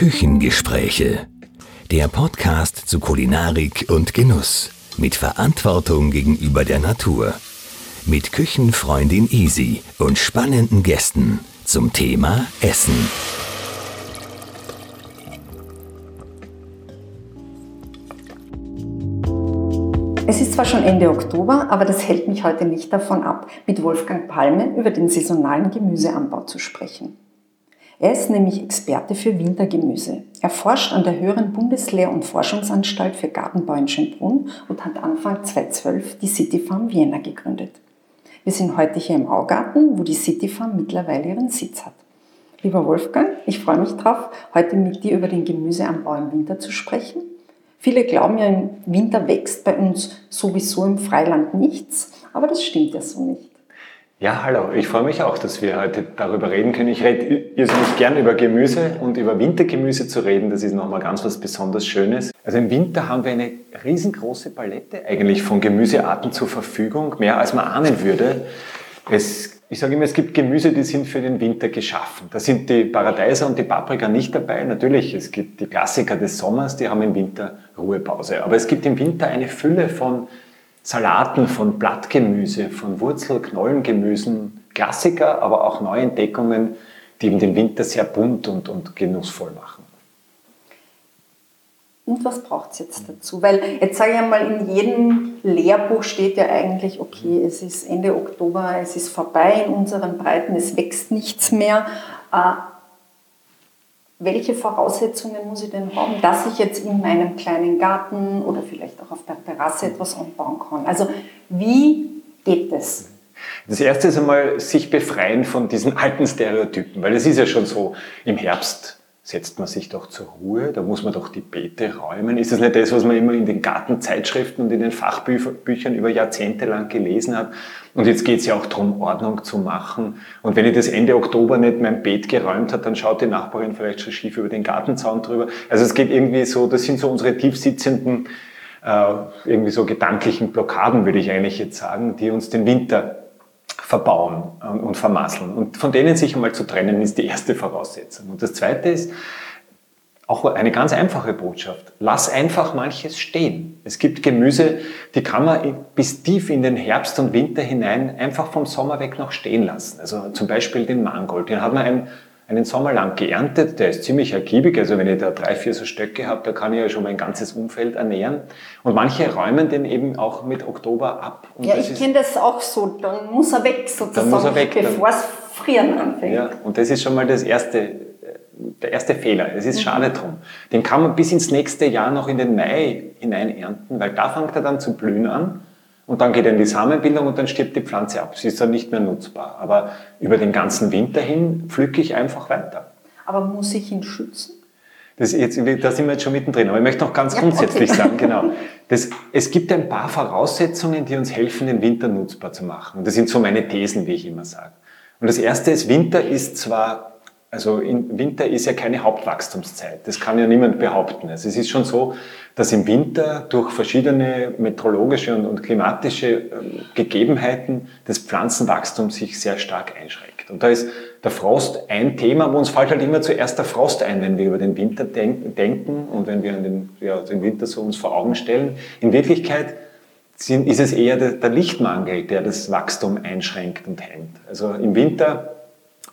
Küchengespräche. Der Podcast zu Kulinarik und Genuss. Mit Verantwortung gegenüber der Natur. Mit Küchenfreundin Easy und spannenden Gästen zum Thema Essen. Es ist zwar schon Ende Oktober, aber das hält mich heute nicht davon ab, mit Wolfgang Palme über den saisonalen Gemüseanbau zu sprechen. Er ist nämlich Experte für Wintergemüse. Er forscht an der Höheren Bundeslehr- und Forschungsanstalt für Gartenbau in Schönbrunn und hat Anfang 2012 die City Farm Vienna gegründet. Wir sind heute hier im Augarten, wo die City Farm mittlerweile ihren Sitz hat. Lieber Wolfgang, ich freue mich drauf, heute mit dir über den Gemüseanbau im Winter zu sprechen. Viele glauben ja, im Winter wächst bei uns sowieso im Freiland nichts, aber das stimmt ja so nicht. Ja, hallo. Ich freue mich auch, dass wir heute darüber reden können. Ich rede irrsinnig gern über Gemüse und über Wintergemüse zu reden. Das ist nochmal ganz was besonders Schönes. Also im Winter haben wir eine riesengroße Palette eigentlich von Gemüsearten zur Verfügung, mehr als man ahnen würde. Es, ich sage immer, es gibt Gemüse, die sind für den Winter geschaffen. Da sind die Paradeiser und die Paprika nicht dabei. Natürlich, es gibt die Klassiker des Sommers, die haben im Winter Ruhepause. Aber es gibt im Winter eine Fülle von Salaten, von Blattgemüse, von Wurzel-, Knollengemüsen, Klassiker, aber auch Neuentdeckungen, die eben den Winter sehr bunt und, und genussvoll machen. Und was braucht es jetzt dazu? Weil jetzt sage ich einmal, in jedem Lehrbuch steht ja eigentlich, okay, es ist Ende Oktober, es ist vorbei in unseren Breiten, es wächst nichts mehr. Welche Voraussetzungen muss ich denn haben, dass ich jetzt in meinem kleinen Garten oder vielleicht auch auf der Terrasse etwas anbauen kann? Also wie geht das? Das erste ist einmal sich befreien von diesen alten Stereotypen, weil es ist ja schon so, im Herbst setzt man sich doch zur Ruhe, da muss man doch die Beete räumen. Ist das nicht das, was man immer in den Gartenzeitschriften und in den Fachbüchern über Jahrzehnte lang gelesen hat? Und jetzt geht es ja auch darum, Ordnung zu machen. Und wenn ich das Ende Oktober nicht mein Beet geräumt hat, dann schaut die Nachbarin vielleicht schon schief über den Gartenzaun drüber. Also es geht irgendwie so, das sind so unsere tiefsitzenden, äh, irgendwie so gedanklichen Blockaden, würde ich eigentlich jetzt sagen, die uns den Winter verbauen und vermasseln. Und von denen sich einmal zu trennen, ist die erste Voraussetzung. Und das zweite ist, auch eine ganz einfache Botschaft. Lass einfach manches stehen. Es gibt Gemüse, die kann man bis tief in den Herbst und Winter hinein einfach vom Sommer weg noch stehen lassen. Also zum Beispiel den Mangold. Den hat man einen, einen Sommer lang geerntet. Der ist ziemlich ergiebig. Also wenn ich da drei, vier so Stöcke habe, da kann ich ja schon mein ganzes Umfeld ernähren. Und manche räumen den eben auch mit Oktober ab. Und ja, ich kenne das auch so. Dann muss er weg sozusagen, dann muss er weg, bevor es frieren anfängt. Ja, und das ist schon mal das erste der erste Fehler. Es ist mhm. schade drum. Den kann man bis ins nächste Jahr noch in den Mai hinein ernten, weil da fängt er dann zu blühen an und dann geht er in die Samenbildung und dann stirbt die Pflanze ab. Sie ist dann nicht mehr nutzbar. Aber über den ganzen Winter hin pflücke ich einfach weiter. Aber muss ich ihn schützen? Das jetzt, da sind wir jetzt schon mittendrin. Aber ich möchte noch ganz ja, grundsätzlich okay. sagen, genau. Das, es gibt ein paar Voraussetzungen, die uns helfen, den Winter nutzbar zu machen. Und das sind so meine Thesen, wie ich immer sage. Und das erste ist, Winter ist zwar also im Winter ist ja keine Hauptwachstumszeit. Das kann ja niemand behaupten. Also es ist schon so, dass im Winter durch verschiedene meteorologische und, klimatische ähm, Gegebenheiten das Pflanzenwachstum sich sehr stark einschränkt. Und da ist der Frost ein Thema, aber uns fällt halt immer zuerst der Frost ein, wenn wir über den Winter denken und wenn wir den, ja, den Winter so uns vor Augen stellen. In Wirklichkeit sind, ist es eher der, der Lichtmangel, der das Wachstum einschränkt und hemmt. Also im Winter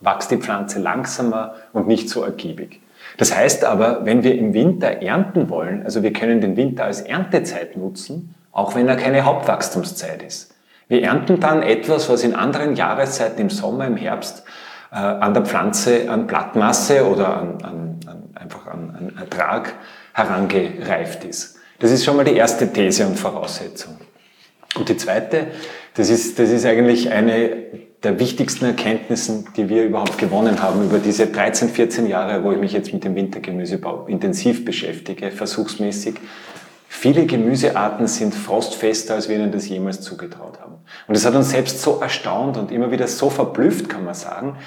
wächst die Pflanze langsamer und nicht so ergiebig. Das heißt aber, wenn wir im Winter ernten wollen, also wir können den Winter als Erntezeit nutzen, auch wenn er keine Hauptwachstumszeit ist. Wir ernten dann etwas, was in anderen Jahreszeiten im Sommer, im Herbst äh, an der Pflanze an Blattmasse oder an, an, an einfach an, an Ertrag herangereift ist. Das ist schon mal die erste These und Voraussetzung. Und die zweite, das ist, das ist eigentlich eine der wichtigsten Erkenntnissen, die wir überhaupt gewonnen haben über diese 13, 14 Jahre, wo ich mich jetzt mit dem Wintergemüsebau intensiv beschäftige, versuchsmäßig. Viele Gemüsearten sind frostfester, als wir ihnen das jemals zugetraut haben. Und das hat uns selbst so erstaunt und immer wieder so verblüfft, kann man sagen,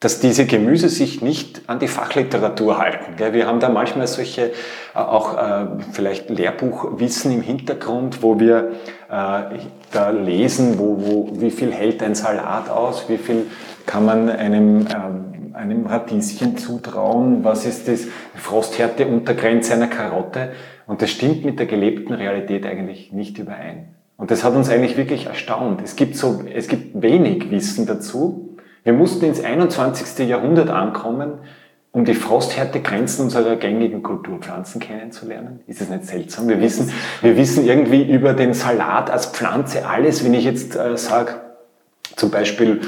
dass diese Gemüse sich nicht an die Fachliteratur halten. Wir haben da manchmal solche äh, auch äh, vielleicht Lehrbuchwissen im Hintergrund, wo wir äh, da lesen, wo, wo, wie viel hält ein Salat aus, wie viel kann man einem, ähm, einem Radieschen zutrauen? Was ist das Frosthärte Untergrenze einer Karotte? Und das stimmt mit der gelebten Realität eigentlich nicht überein. Und das hat uns eigentlich wirklich erstaunt. Es gibt so, es gibt wenig Wissen dazu. Wir mussten ins 21. Jahrhundert ankommen, um die frosthärte Grenzen unserer gängigen Kulturpflanzen kennenzulernen. Ist es nicht seltsam? Wir wissen, wir wissen irgendwie über den Salat als Pflanze alles. Wenn ich jetzt äh, sage, zum Beispiel,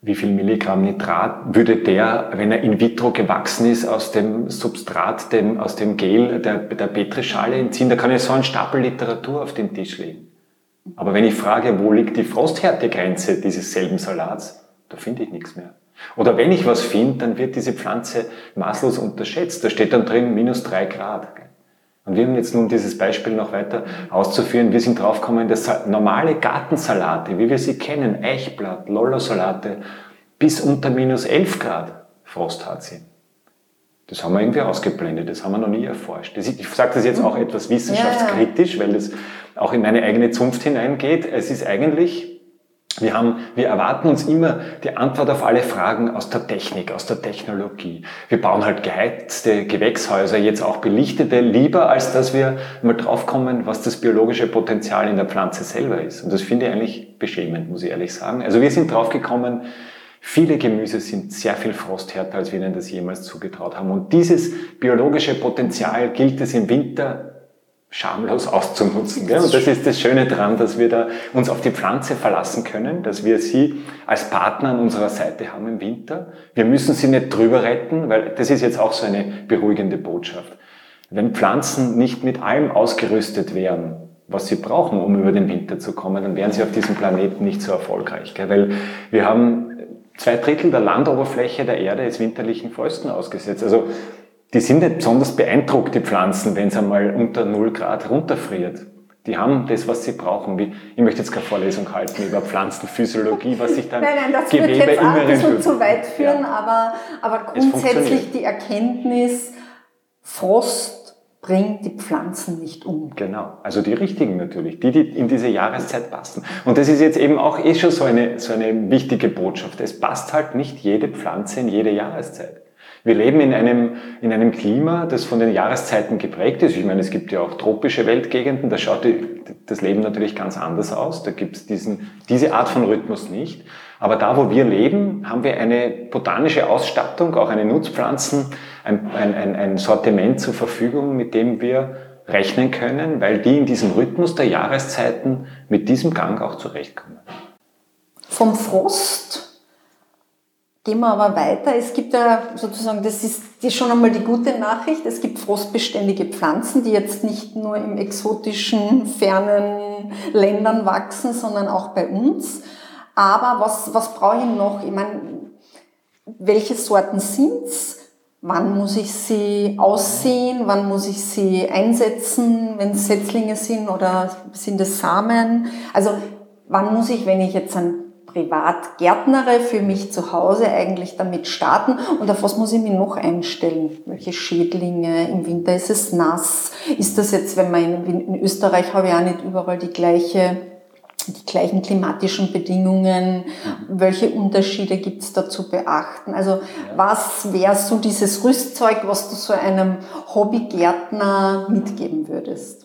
wie viel Milligramm Nitrat würde der, wenn er in vitro gewachsen ist, aus dem Substrat, dem, aus dem Gel der, der Petrischale entziehen? Da kann ich so einen Stapel Literatur auf den Tisch legen. Aber wenn ich frage, wo liegt die Frosthärtegrenze dieses selben Salats, da finde ich nichts mehr. Oder wenn ich was finde, dann wird diese Pflanze maßlos unterschätzt. Da steht dann drin minus drei Grad. Und wir haben jetzt nun dieses Beispiel noch weiter auszuführen. Wir sind draufgekommen, dass normale Gartensalate, wie wir sie kennen, Eichblatt, Lollo-Salate, bis unter minus 11 Grad frosthart sind. Das haben wir irgendwie ausgeblendet, das haben wir noch nie erforscht. Ich sage das jetzt auch etwas wissenschaftskritisch, weil das auch in meine eigene Zunft hineingeht. Es ist eigentlich wir, haben, wir erwarten uns immer die Antwort auf alle Fragen aus der Technik, aus der Technologie. Wir bauen halt geheizte Gewächshäuser, jetzt auch belichtete, lieber als dass wir mal draufkommen, was das biologische Potenzial in der Pflanze selber ist. Und das finde ich eigentlich beschämend, muss ich ehrlich sagen. Also wir sind draufgekommen, viele Gemüse sind sehr viel frosthärter, als wir ihnen das jemals zugetraut haben. Und dieses biologische Potenzial gilt es im Winter schamlos auszunutzen. Gell? Und das ist das Schöne daran, dass wir da uns auf die Pflanze verlassen können, dass wir sie als Partner an unserer Seite haben im Winter. Wir müssen sie nicht drüber retten, weil das ist jetzt auch so eine beruhigende Botschaft. Wenn Pflanzen nicht mit allem ausgerüstet wären, was sie brauchen, um über den Winter zu kommen, dann wären sie auf diesem Planeten nicht so erfolgreich. Gell? Weil wir haben zwei Drittel der Landoberfläche der Erde ist winterlichen Fäusten ausgesetzt. Also die sind nicht besonders beeindruckt, die Pflanzen, wenn es einmal unter 0 Grad runterfriert. Die haben das, was sie brauchen. Wie, ich möchte jetzt keine Vorlesung halten über Pflanzenphysiologie, was sich dann nein, nein, das Gewebe wird jetzt auch ein bisschen zu weit führen, ja. aber, aber grundsätzlich die Erkenntnis, Frost bringt die Pflanzen nicht um. Genau, also die richtigen natürlich, die, die in diese Jahreszeit passen. Und das ist jetzt eben auch eh schon so eine, so eine wichtige Botschaft. Es passt halt nicht jede Pflanze in jede Jahreszeit. Wir leben in einem, in einem Klima, das von den Jahreszeiten geprägt ist. Ich meine, es gibt ja auch tropische Weltgegenden, da schaut die, das Leben natürlich ganz anders aus. Da gibt es diese Art von Rhythmus nicht. Aber da, wo wir leben, haben wir eine botanische Ausstattung, auch eine Nutzpflanzen, ein, ein, ein Sortiment zur Verfügung, mit dem wir rechnen können, weil die in diesem Rhythmus der Jahreszeiten mit diesem Gang auch zurechtkommen. Vom Frost Gehen wir aber weiter. Es gibt ja sozusagen, das ist, schon einmal die gute Nachricht, es gibt frostbeständige Pflanzen, die jetzt nicht nur im exotischen, fernen Ländern wachsen, sondern auch bei uns. Aber was, was brauche ich noch? Ich meine, welche Sorten sind's? Wann muss ich sie aussehen? Wann muss ich sie einsetzen, wenn es Setzlinge sind oder sind es Samen? Also wann muss ich, wenn ich jetzt ein privat gärtnere, für mich zu Hause eigentlich damit starten und auf was muss ich mich noch einstellen? Welche Schädlinge? Im Winter ist es nass. Ist das jetzt, wenn man in, in Österreich habe ich auch nicht überall die gleiche die gleichen klimatischen Bedingungen, welche Unterschiede gibt es da zu beachten? Also was wäre so dieses Rüstzeug, was du so einem Hobbygärtner mitgeben würdest?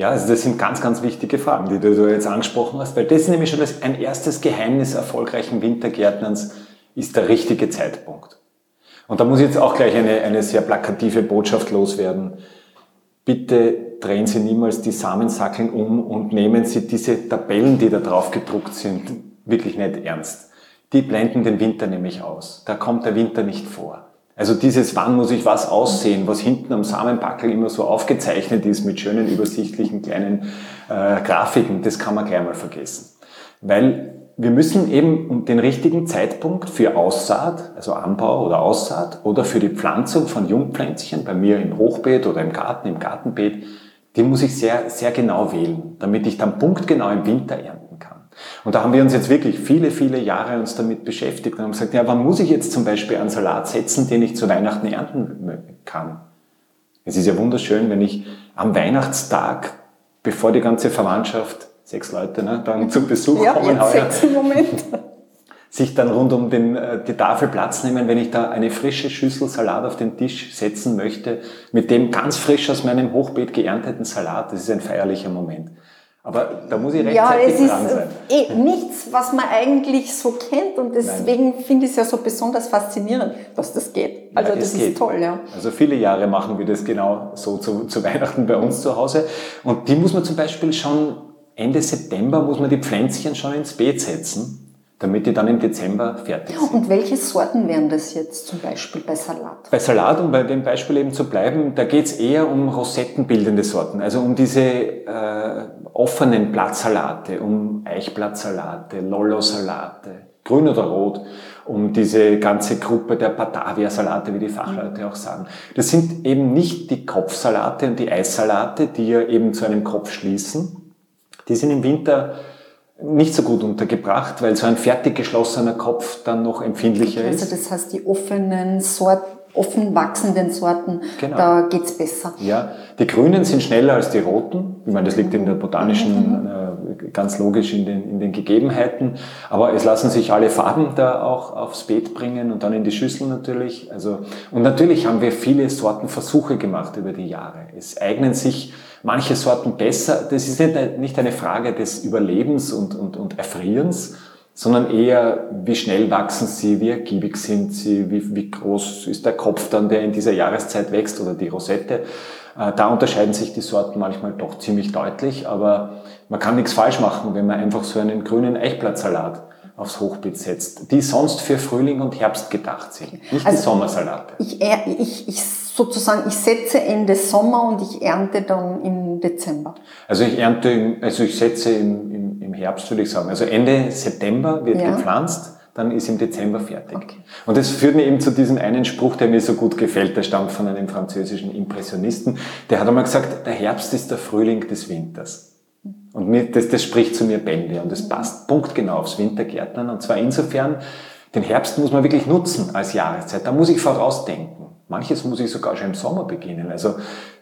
Ja, also das sind ganz, ganz wichtige Fragen, die du jetzt angesprochen hast, weil das ist nämlich schon das, ein erstes Geheimnis erfolgreichen Wintergärtnerns, ist der richtige Zeitpunkt. Und da muss jetzt auch gleich eine, eine sehr plakative Botschaft loswerden. Bitte drehen Sie niemals die Samensackeln um und nehmen Sie diese Tabellen, die da drauf gedruckt sind, wirklich nicht ernst. Die blenden den Winter nämlich aus. Da kommt der Winter nicht vor. Also dieses, wann muss ich was aussehen, was hinten am Samenpackel immer so aufgezeichnet ist mit schönen übersichtlichen kleinen äh, Grafiken, das kann man gleich mal vergessen. Weil wir müssen eben den richtigen Zeitpunkt für Aussaat, also Anbau oder Aussaat oder für die Pflanzung von Jungpflänzchen, bei mir im Hochbeet oder im Garten, im Gartenbeet, die muss ich sehr, sehr genau wählen, damit ich dann punktgenau im Winter ernten und da haben wir uns jetzt wirklich viele, viele Jahre uns damit beschäftigt und haben gesagt, ja, wann muss ich jetzt zum Beispiel einen Salat setzen, den ich zu Weihnachten ernten kann? Es ist ja wunderschön, wenn ich am Weihnachtstag, bevor die ganze Verwandtschaft, sechs Leute, ne, dann zum Besuch ja, kommen, jetzt sechs im Moment. sich dann rund um den, äh, die Tafel Platz nehmen, wenn ich da eine frische Schüssel Salat auf den Tisch setzen möchte, mit dem ganz frisch aus meinem Hochbeet geernteten Salat. Das ist ein feierlicher Moment. Aber da muss ich rechtzeitig ja, es ist Eh nichts, was man eigentlich so kennt und deswegen finde ich es ja so besonders faszinierend, dass das geht. Also ja, das geht. ist toll, ja. Also viele Jahre machen wir das genau so zu, zu Weihnachten bei uns zu Hause und die muss man zum Beispiel schon Ende September muss man die Pflänzchen schon ins Beet setzen damit die dann im Dezember fertig sind. Und welche Sorten wären das jetzt zum Beispiel bei Salat? Bei Salat, um bei dem Beispiel eben zu bleiben, da geht es eher um rosettenbildende Sorten, also um diese äh, offenen Blattsalate, um Eichblattsalate, Lollo-Salate, grün oder rot, um diese ganze Gruppe der Batavia-Salate, wie die Fachleute auch sagen. Das sind eben nicht die Kopfsalate und die Eissalate, die ja eben zu einem Kopf schließen. Die sind im Winter nicht so gut untergebracht, weil so ein fertig geschlossener Kopf dann noch empfindlicher also ist. Also das heißt, die offenen Sorten, offen wachsenden Sorten, genau. da geht's besser. Ja, die grünen sind schneller als die roten. Ich meine, das liegt in der botanischen, mhm. äh, ganz logisch in den, in den Gegebenheiten. Aber es lassen sich alle Farben da auch aufs Beet bringen und dann in die Schüssel natürlich. Also, und natürlich haben wir viele Sortenversuche gemacht über die Jahre. Es eignen sich manche Sorten besser. Das ist nicht eine Frage des Überlebens und, und, und Erfrierens, sondern eher, wie schnell wachsen sie, wie ergiebig sind sie, wie, wie groß ist der Kopf dann, der in dieser Jahreszeit wächst oder die Rosette. Äh, da unterscheiden sich die Sorten manchmal doch ziemlich deutlich, aber man kann nichts falsch machen, wenn man einfach so einen grünen Eichblattsalat aufs Hochbeet setzt, die sonst für Frühling und Herbst gedacht sind, nicht also die Sommersalate. Ich, ich, ich sozusagen, ich setze Ende Sommer und ich ernte dann im Dezember. Also ich ernte, also ich setze im, im, im Herbst, würde ich sagen. Also Ende September wird ja. gepflanzt, dann ist im Dezember fertig. Okay. Und das führt mir eben zu diesem einen Spruch, der mir so gut gefällt, der stammt von einem französischen Impressionisten. Der hat einmal gesagt, der Herbst ist der Frühling des Winters. Und mir, das, das spricht zu mir Bände und das passt punktgenau aufs Wintergärtnern. Und zwar insofern, den Herbst muss man wirklich nutzen als Jahreszeit. Da muss ich vorausdenken. Manches muss ich sogar schon im Sommer beginnen. Also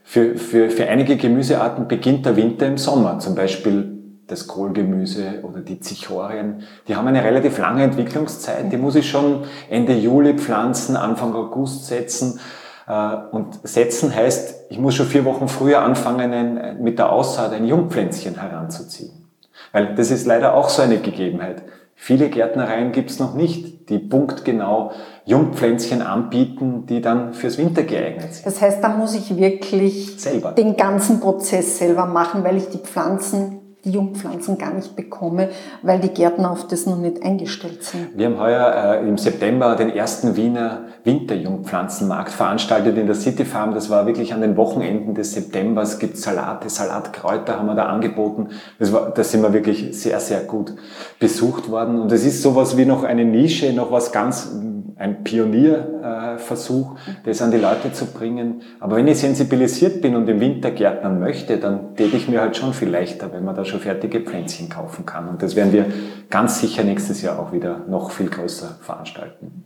für, für, für einige Gemüsearten beginnt der Winter im Sommer. Zum Beispiel das Kohlgemüse oder die Zichorien. Die haben eine relativ lange Entwicklungszeit. Die muss ich schon Ende Juli pflanzen, Anfang August setzen. Äh, und setzen heißt, ich muss schon vier Wochen früher anfangen, mit der Aussaat ein Jungpflänzchen heranzuziehen. Weil das ist leider auch so eine Gegebenheit. Viele Gärtnereien gibt es noch nicht, die punktgenau Jungpflänzchen anbieten, die dann fürs Winter geeignet sind. Das heißt, da muss ich wirklich selber. den ganzen Prozess selber machen, weil ich die Pflanzen die Jungpflanzen gar nicht bekomme, weil die Gärtner auf das noch nicht eingestellt sind. Wir haben heuer äh, im September den ersten Wiener Winterjungpflanzenmarkt veranstaltet in der City Farm. Das war wirklich an den Wochenenden des Septembers. Es gibt Salate, Salatkräuter haben wir da angeboten. Das war, da sind wir wirklich sehr, sehr gut besucht worden. Und es ist sowas wie noch eine Nische, noch was ganz ein Pionierversuch, das an die Leute zu bringen. Aber wenn ich sensibilisiert bin und im Winter gärtnern möchte, dann täte ich mir halt schon viel leichter, wenn man da schon fertige Pflänzchen kaufen kann. Und das werden wir ganz sicher nächstes Jahr auch wieder noch viel größer veranstalten.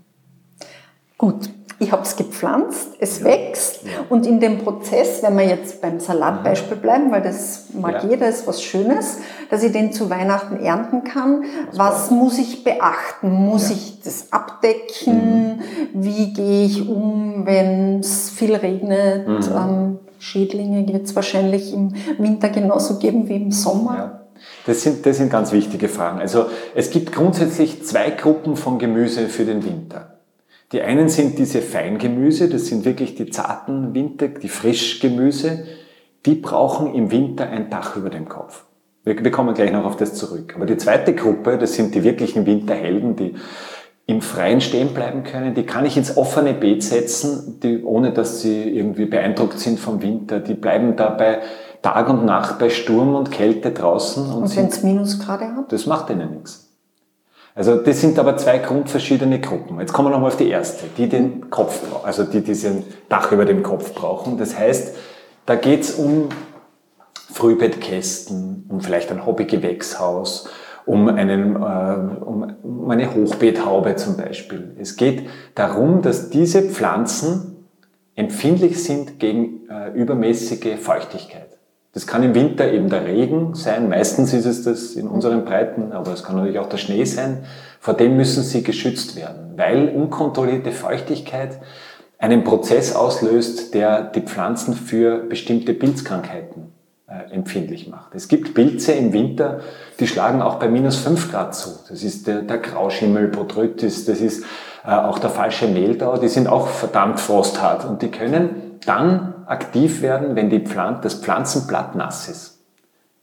Gut, ich habe es gepflanzt, es ja. wächst ja. und in dem Prozess, wenn wir jetzt beim Salatbeispiel mhm. bleiben, weil das mag ja. jeder, ist was Schönes, dass ich den zu Weihnachten ernten kann. Das was muss ich beachten? Muss ich das abdecken? Mhm. Wie gehe ich um, wenn es viel regnet? Mhm. Ähm, Schädlinge wird es wahrscheinlich im Winter genauso geben wie im Sommer. Das sind, das sind ganz wichtige Fragen. Also es gibt grundsätzlich zwei Gruppen von Gemüse für den Winter. Die einen sind diese Feingemüse, das sind wirklich die zarten Winter, die Frischgemüse, die brauchen im Winter ein Dach über dem Kopf. Wir, wir kommen gleich noch auf das zurück. Aber die zweite Gruppe, das sind die wirklichen Winterhelden, die im Freien stehen bleiben können, die kann ich ins offene Beet setzen, die, ohne dass sie irgendwie beeindruckt sind vom Winter. Die bleiben dabei Tag und Nacht bei Sturm und Kälte draußen. Und, und wenn es Minusgrade hat? Das macht ihnen nichts. Also das sind aber zwei grundverschiedene Gruppen. Jetzt kommen wir nochmal auf die erste, die den Kopf brauchen, also die diesen Dach über dem Kopf brauchen. Das heißt, da geht's um Frühbettkästen, um vielleicht ein Hobbygewächshaus, um, einen, äh, um eine Hochbeethaube zum Beispiel. Es geht darum, dass diese Pflanzen empfindlich sind gegen äh, übermäßige Feuchtigkeit. Das kann im Winter eben der Regen sein. Meistens ist es das in unseren Breiten, aber es kann natürlich auch der Schnee sein. vor dem müssen sie geschützt werden, weil unkontrollierte Feuchtigkeit einen Prozess auslöst, der die Pflanzen für bestimmte Pilzkrankheiten empfindlich macht. Es gibt Pilze im Winter, die schlagen auch bei minus 5 Grad zu. Das ist der, der Grauschimmel, Botrytis, das ist äh, auch der falsche Mehltau, die sind auch verdammt frosthart und die können dann aktiv werden, wenn die Pflan das Pflanzenblatt nass ist.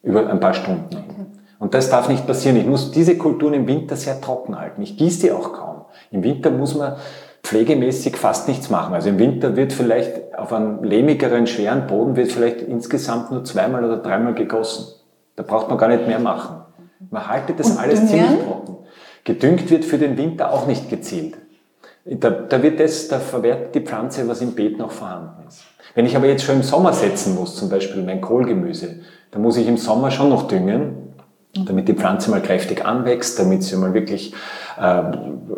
Über ein paar Stunden. Und das darf nicht passieren. Ich muss diese Kulturen im Winter sehr trocken halten. Ich gieße die auch kaum. Im Winter muss man pflegemäßig fast nichts machen. Also im Winter wird vielleicht auf einem lehmigeren, schweren Boden wird vielleicht insgesamt nur zweimal oder dreimal gegossen. Da braucht man gar nicht mehr machen. Man haltet das Und alles düngen? ziemlich trocken. Gedüngt wird für den Winter auch nicht gezielt. Da, da wird das, da verwertet die Pflanze, was im Beet noch vorhanden ist. Wenn ich aber jetzt schon im Sommer setzen muss, zum Beispiel mein Kohlgemüse, dann muss ich im Sommer schon noch düngen, damit die Pflanze mal kräftig anwächst, damit sie mal wirklich äh,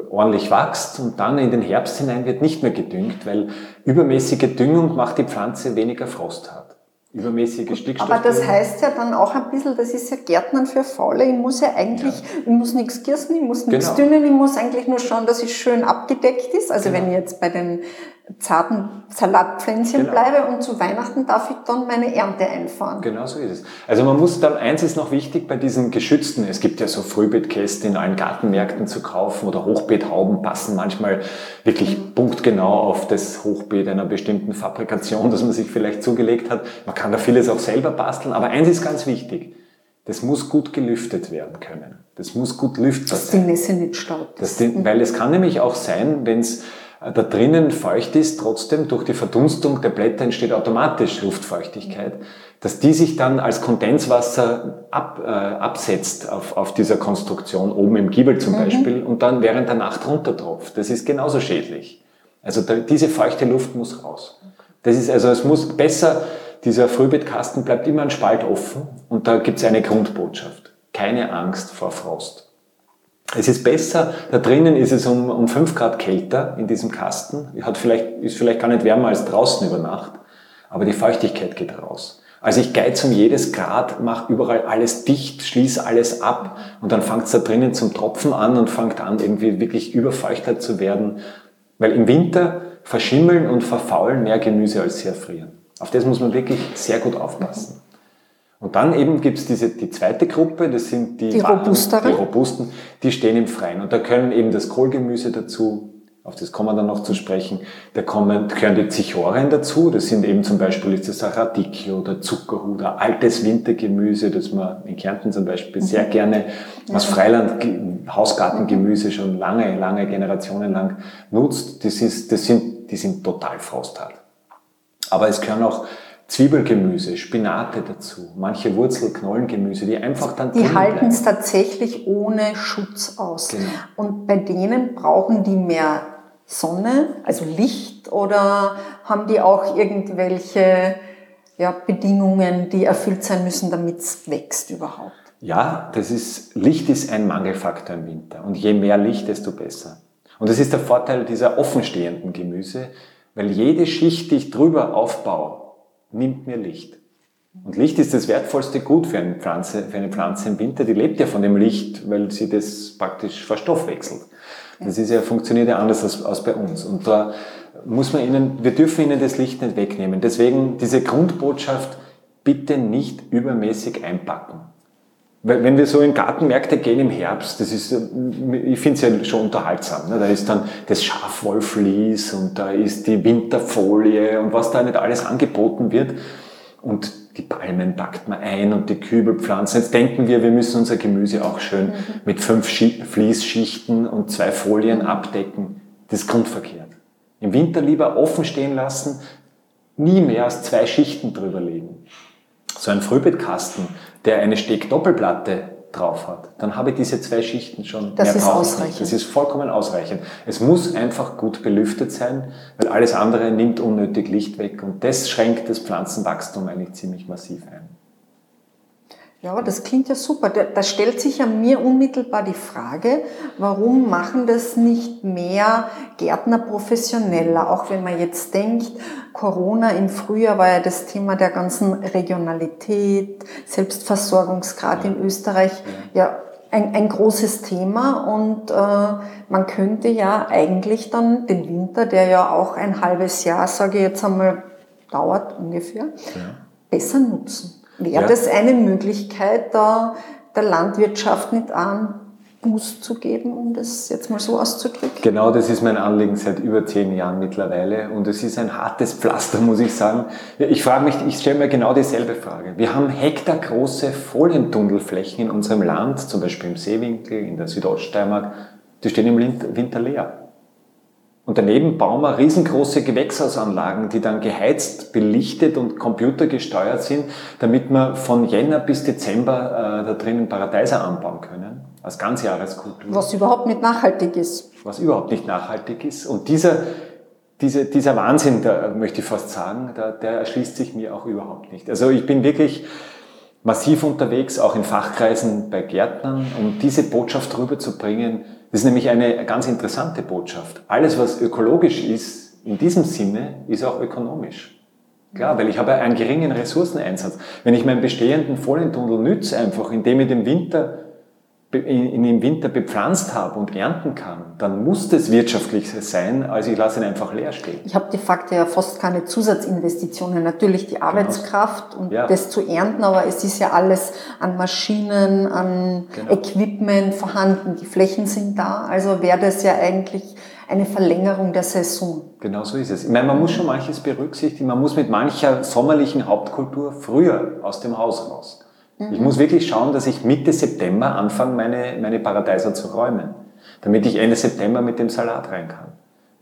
ordentlich wächst und dann in den Herbst hinein wird nicht mehr gedüngt, weil übermäßige Düngung macht die Pflanze weniger frosthart. Übermäßige Stickstoff. Aber das heißt ja dann auch ein bisschen, das ist ja Gärtnern für Faule. Ich muss ja eigentlich, ich muss nichts gießen, ich muss nichts Genau. dünnen, ich muss eigentlich nur schauen, dass es schön abgedeckt ist. Also wenn ich jetzt bei den zarten Salatpflänzchen Genau. bleibe und zu Weihnachten darf ich dann meine Ernte einfahren. Genau so ist es. Also man muss dann, eins ist noch wichtig bei diesen geschützten, es gibt ja so Frühbeetkästen in allen Gartenmärkten zu kaufen oder Hochbeethauben passen manchmal wirklich punktgenau auf das Hochbeet einer bestimmten Fabrikation, das man sich vielleicht zugelegt hat. Man kann da vieles auch selber basteln, aber eins ist ganz wichtig. Das muss gut gelüftet werden können. Das muss gut lüftbar Dass die sein. Nässe nicht staut. Das, die- weil es kann nämlich auch sein, wenn es da drinnen feucht ist, trotzdem durch die Verdunstung der Blätter entsteht automatisch Luftfeuchtigkeit, dass die sich dann als Kondenswasser ab, äh, absetzt auf, auf dieser Konstruktion, oben im Giebel zum Beispiel, und dann während der Nacht runtertropft. Das ist genauso schädlich. Also da, diese feuchte Luft muss raus. Das ist also, es muss besser, dieser Frühbeetkasten bleibt immer ein Spalt offen und da gibt es eine Grundbotschaft. Keine Angst vor Frost. Es ist besser, da drinnen ist es um, um 5 Grad kälter in diesem Kasten, hat vielleicht, ist vielleicht gar nicht wärmer als draußen über Nacht, aber die Feuchtigkeit geht raus. Also ich geiz um jedes Grad, mache überall alles dicht, schließe alles ab und dann fängt es da drinnen zum Tropfen an und fängt an irgendwie wirklich überfeuchtet zu werden, weil im Winter verschimmeln und verfaulen mehr Gemüse als sie erfrieren. Auf das muss man wirklich sehr gut aufpassen. Und dann eben gibt's diese, die zweite Gruppe, das sind die, Die robusteren? die robusten, die stehen im Freien. Und da können eben das Kohlgemüse dazu, auf das kommen wir dann noch zu sprechen, da kommen, gehören die Zichorien dazu, das sind eben zum Beispiel ist das Radicchio oder Zuckerhut, ein altes Wintergemüse, das man in Kärnten zum Beispiel sehr gerne aus Freiland, Ge- Hausgartengemüse schon lange, lange Generationen lang nutzt. Das ist, das sind, die sind total frosthart. Aber es gehören auch Zwiebelgemüse, Spinate dazu, manche Wurzel-, Knollengemüse, die einfach dann Die halten es tatsächlich ohne Schutz aus. Genau. Und bei denen brauchen die mehr Sonne, also Licht, oder haben die auch irgendwelche ja, Bedingungen, die erfüllt sein müssen, damit es wächst überhaupt? Ja, das ist, Licht ist ein Mangelfaktor im Winter. Und je mehr Licht, desto besser. Und das ist der Vorteil dieser offenstehenden Gemüse, weil jede Schicht, die ich drüber aufbaue, nimmt mir Licht. Und Licht ist das wertvollste Gut für eine Pflanze, für eine Pflanze im Winter. Die lebt ja von dem Licht, weil sie das praktisch verstoffwechselt. Das ist ja, funktioniert ja anders als, als bei uns. Und da muss man ihnen, wir dürfen ihnen das Licht nicht wegnehmen. Deswegen diese Grundbotschaft, bitte nicht übermäßig einpacken. Wenn wir so in Gartenmärkte gehen im Herbst, das ist, ich finde es ja schon unterhaltsam. Ne? Da ist dann das Schafwollvlies und da ist die Winterfolie und was da nicht alles angeboten wird. Und die Palmen packt man ein und die Kübelpflanzen. Jetzt denken wir, wir müssen unser Gemüse auch schön mit fünf Schi- Fließschichten und zwei Folien abdecken. Das ist grundverkehrt. Im Winter lieber offen stehen lassen, nie mehr als zwei Schichten drüber legen so ein Frühbeetkasten, der eine Steckdoppelplatte drauf hat, dann habe ich diese zwei Schichten schon. Das mehr ist ausreichend. Das ist vollkommen ausreichend. Es muss einfach gut belüftet sein, weil alles andere nimmt unnötig Licht weg und das schränkt das Pflanzenwachstum eigentlich ziemlich massiv ein. Ja, das klingt ja super. Da, da stellt sich ja mir unmittelbar die Frage, warum machen das nicht mehr Gärtner professioneller? Auch wenn man jetzt denkt, Corona im Frühjahr war ja das Thema der ganzen Regionalität, Selbstversorgungsgrad in Österreich ja ein, ein großes Thema und äh, man könnte ja eigentlich dann den Winter, der ja auch ein halbes Jahr, sage ich jetzt einmal, dauert ungefähr, ja. besser nutzen. Wäre ja. das eine Möglichkeit, da der Landwirtschaft nicht an Boost zu geben, um das jetzt mal so auszudrücken? Genau, das ist mein Anliegen seit über zehn Jahren mittlerweile und es ist ein hartes Pflaster, muss ich sagen. Ich frage mich, ich stelle mir genau dieselbe Frage. Wir haben hektargroße Folientunnelflächen in unserem Land, zum Beispiel im Seewinkel, in der Südoststeiermark, die stehen im Winter leer. Und daneben bauen wir riesengroße Gewächshausanlagen, die dann geheizt, belichtet und computergesteuert sind, damit wir von Jänner bis Dezember äh, da drinnen Paradeiser anbauen können, als Ganzjahreskultur. Was überhaupt nicht nachhaltig ist. Was überhaupt nicht nachhaltig ist. Und dieser, diese, dieser Wahnsinn, da möchte ich fast sagen, da, der erschließt sich mir auch überhaupt nicht. Also ich bin wirklich massiv unterwegs, auch in Fachkreisen bei Gärtnern, um diese Botschaft rüberzubringen, das ist nämlich eine ganz interessante Botschaft. Alles, was ökologisch ist, in diesem Sinne, ist auch ökonomisch. Klar, weil ich habe einen geringen Ressourceneinsatz. Wenn ich meinen bestehenden Folientunnel nütze, einfach indem ich den Winter in, im Winter bepflanzt habe und ernten kann, dann muss das wirtschaftlich sein, als ich lasse ihn einfach leer stehen. Ich habe de facto ja fast keine Zusatzinvestitionen. Natürlich die genau. Arbeitskraft genau. und ja. das zu ernten, aber es ist ja alles an Maschinen, an genau. Equipment vorhanden. Die Flächen sind da, also wäre das ja eigentlich eine Verlängerung der Saison. Genau so ist es. Ich meine, man muss schon manches berücksichtigen. Man muss mit mancher sommerlichen Hauptkultur früher aus dem Haus raus. Ich muss wirklich schauen, dass ich Mitte September anfange, meine, meine Paradeiser zu räumen, damit ich Ende September mit dem Salat rein kann.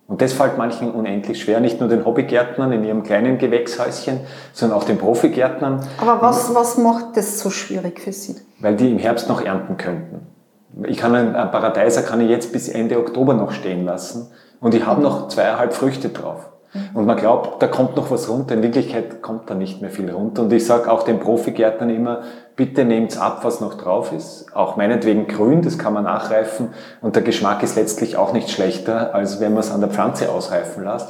Und das fällt manchen unendlich schwer, nicht nur den Hobbygärtnern in ihrem kleinen Gewächshäuschen, sondern auch den Profigärtnern. Aber was, was macht das so schwierig für Sie? Weil die im Herbst noch ernten könnten. Ich kann einen Paradeiser kann ich jetzt bis Ende Oktober noch stehen lassen und ich habe noch zweieinhalb Früchte drauf. Und man glaubt, da kommt noch was runter. In Wirklichkeit kommt da nicht mehr viel runter. Und ich sage auch den Profigärtnern immer, bitte nehmt's ab, was noch drauf ist. Auch meinetwegen grün, das kann man nachreifen. Und der Geschmack ist letztlich auch nicht schlechter, als wenn man es an der Pflanze ausreifen lässt.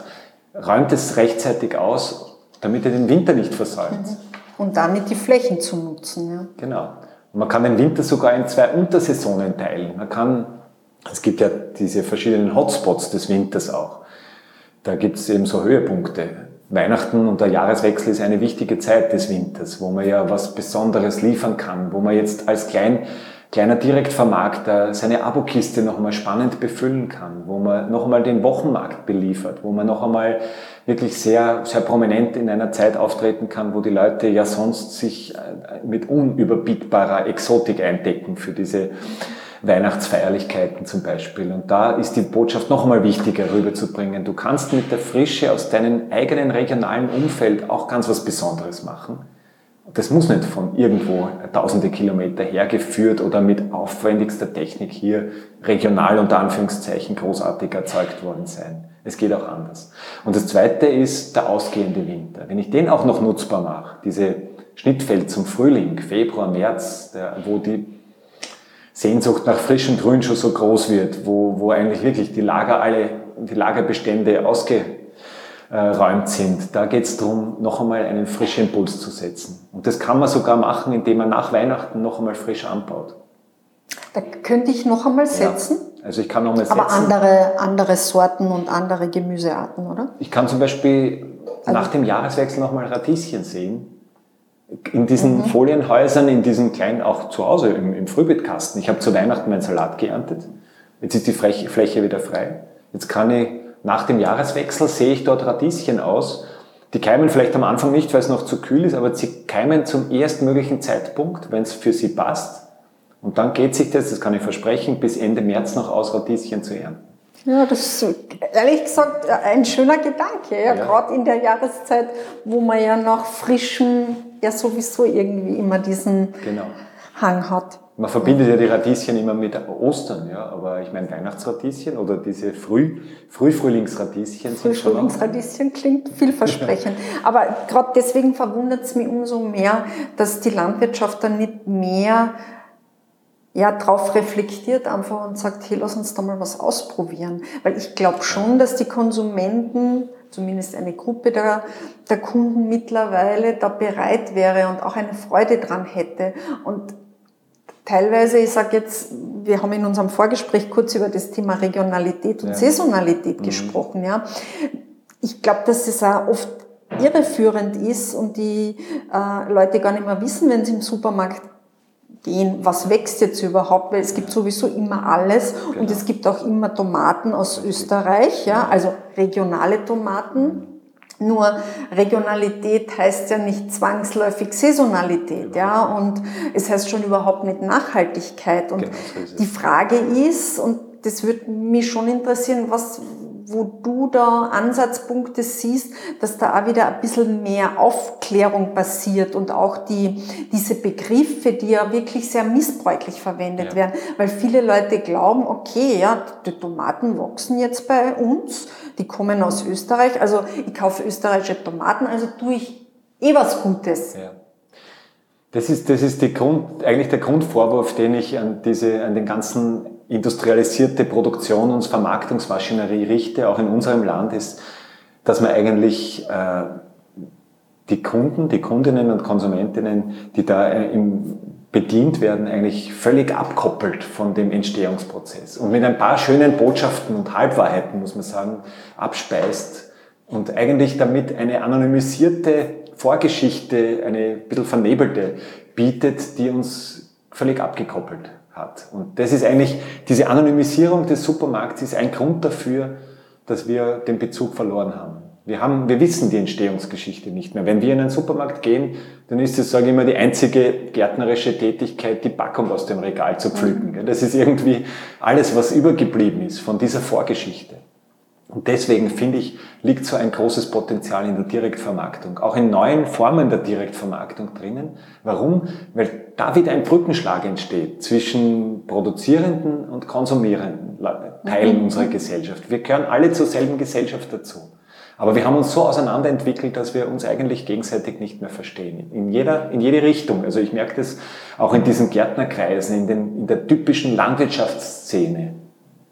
Räumt es rechtzeitig aus, damit ihr den Winter nicht versäumt. Mhm. Und damit die Flächen zu nutzen. Ja. Genau. Und man kann den Winter sogar in zwei Untersaisonen teilen. Man kann, es gibt ja diese verschiedenen Hotspots des Winters auch. Da gibt es eben so Höhepunkte. Weihnachten und der Jahreswechsel ist eine wichtige Zeit des Winters, wo man ja was Besonderes liefern kann, wo man jetzt als klein, kleiner Direktvermarkter seine Abokiste noch einmal spannend befüllen kann, wo man noch einmal den Wochenmarkt beliefert, wo man noch einmal wirklich sehr, sehr prominent in einer Zeit auftreten kann, wo die Leute ja sonst sich äh, mit unüberbietbarer Exotik eindecken für diese Weihnachtsfeierlichkeiten zum Beispiel. Und da ist die Botschaft noch einmal wichtiger rüberzubringen. Du kannst mit der Frische aus deinem eigenen regionalen Umfeld auch ganz was Besonderes machen. Das muss nicht von irgendwo tausende Kilometer hergeführt oder mit aufwendigster Technik hier regional unter Anführungszeichen großartig erzeugt worden sein. Es geht auch anders. Und das zweite ist der ausgehende Winter. Wenn ich den auch noch nutzbar mache, diese Schnittfeld zum Frühling, Februar, März, der, wo die Sehnsucht nach frischem Grün schon so groß wird, wo, wo eigentlich wirklich die Lager alle, die Lagerbestände ausgeräumt sind. Da geht es darum, noch einmal einen frischen Impuls zu setzen. Und das kann man sogar machen, indem man nach Weihnachten noch einmal frisch anbaut. Da könnte ich noch einmal setzen. Ja, also ich kann noch mal setzen. Aber andere, andere Sorten und andere Gemüsearten, oder? Ich kann zum Beispiel also nach dem Jahreswechsel noch mal Radieschen sehen in diesen mhm. Folienhäusern, in diesen kleinen, auch zu Hause im, im Frühbeetkasten. Ich habe zu Weihnachten meinen Salat geerntet. Jetzt ist die Fläche wieder frei. Jetzt kann ich nach dem Jahreswechsel sehe ich dort Radieschen aus. Die keimen vielleicht am Anfang nicht, weil es noch zu kühl ist, aber sie keimen zum erstmöglichen Zeitpunkt, wenn es für sie passt. Und dann geht sich das, das kann ich versprechen, bis Ende März noch aus, Radieschen zu ernten. Ja, das ist ehrlich gesagt ein schöner Gedanke, ja, ja. gerade in der Jahreszeit, wo man ja nach frischem, ja sowieso irgendwie immer diesen genau. Hang hat. Man verbindet ja die Radieschen immer mit Ostern, ja, aber ich meine Weihnachtsradieschen oder diese Früh, Frühfrühlingsradieschen. Frühfrühlingsradieschen klingt vielversprechend. aber gerade deswegen verwundert es mich umso mehr, dass die Landwirtschaft dann nicht mehr ja, drauf reflektiert einfach und sagt, hey, lass uns da mal was ausprobieren. Weil ich glaube schon, dass die Konsumenten, zumindest eine Gruppe der, der Kunden mittlerweile da bereit wäre und auch eine Freude dran hätte. Und teilweise, ich sage jetzt, wir haben in unserem Vorgespräch kurz über das Thema Regionalität und ja. Saisonalität mhm. gesprochen. Ja. Ich glaube, dass es auch oft irreführend ist und die äh, Leute gar nicht mehr wissen, wenn sie im Supermarkt gehen, was wächst jetzt überhaupt, weil es gibt sowieso immer alles genau. und es gibt auch immer Tomaten aus Österreich, ja, also regionale Tomaten. Nur Regionalität heißt ja nicht zwangsläufig Saisonalität, ja, und es heißt schon überhaupt nicht Nachhaltigkeit. Und genau, so die Frage ist, und das würde mich schon interessieren, was, wo du da Ansatzpunkte siehst, dass da auch wieder ein bisschen mehr Aufklärung passiert und auch die, diese Begriffe, die ja wirklich sehr missbräuchlich verwendet ja. werden, weil viele Leute glauben, okay, ja, die Tomaten wachsen jetzt bei uns, die kommen aus Österreich, also ich kaufe österreichische Tomaten, also tue ich eh was Gutes. Ja. Das ist, das ist die Grund, eigentlich der Grundvorwurf, den ich an, diese, an den ganzen industrialisierte Produktion und Vermarktungsmaschinerie richte, auch in unserem Land, ist, dass man eigentlich äh, die Kunden, die Kundinnen und Konsumentinnen, die da äh, im, bedient werden, eigentlich völlig abkoppelt von dem Entstehungsprozess. Und mit ein paar schönen Botschaften und Halbwahrheiten, muss man sagen, abspeist und eigentlich damit eine anonymisierte Vorgeschichte, eine bisschen vernebelte bietet, die uns völlig abgekoppelt hat. Und das ist eigentlich, diese Anonymisierung des Supermarkts ist ein Grund dafür, dass wir den Bezug verloren haben. Wir haben, wir wissen die Entstehungsgeschichte nicht mehr. Wenn wir in einen Supermarkt gehen, dann ist es, sage ich immer, die einzige gärtnerische Tätigkeit, die Packung aus dem Regal zu pflücken. Das ist irgendwie alles, was übergeblieben ist von dieser Vorgeschichte. Und deswegen finde ich, liegt so ein großes Potenzial in der Direktvermarktung, auch in neuen Formen der Direktvermarktung drinnen. Warum? Weil da wieder ein Brückenschlag entsteht zwischen produzierenden und konsumierenden Teilen mhm. unserer Gesellschaft. Wir gehören alle zur selben Gesellschaft dazu. Aber wir haben uns so auseinanderentwickelt, dass wir uns eigentlich gegenseitig nicht mehr verstehen. In jeder, in jede Richtung. Also ich merke das auch in diesen Gärtnerkreisen, in, den, in der typischen Landwirtschaftsszene.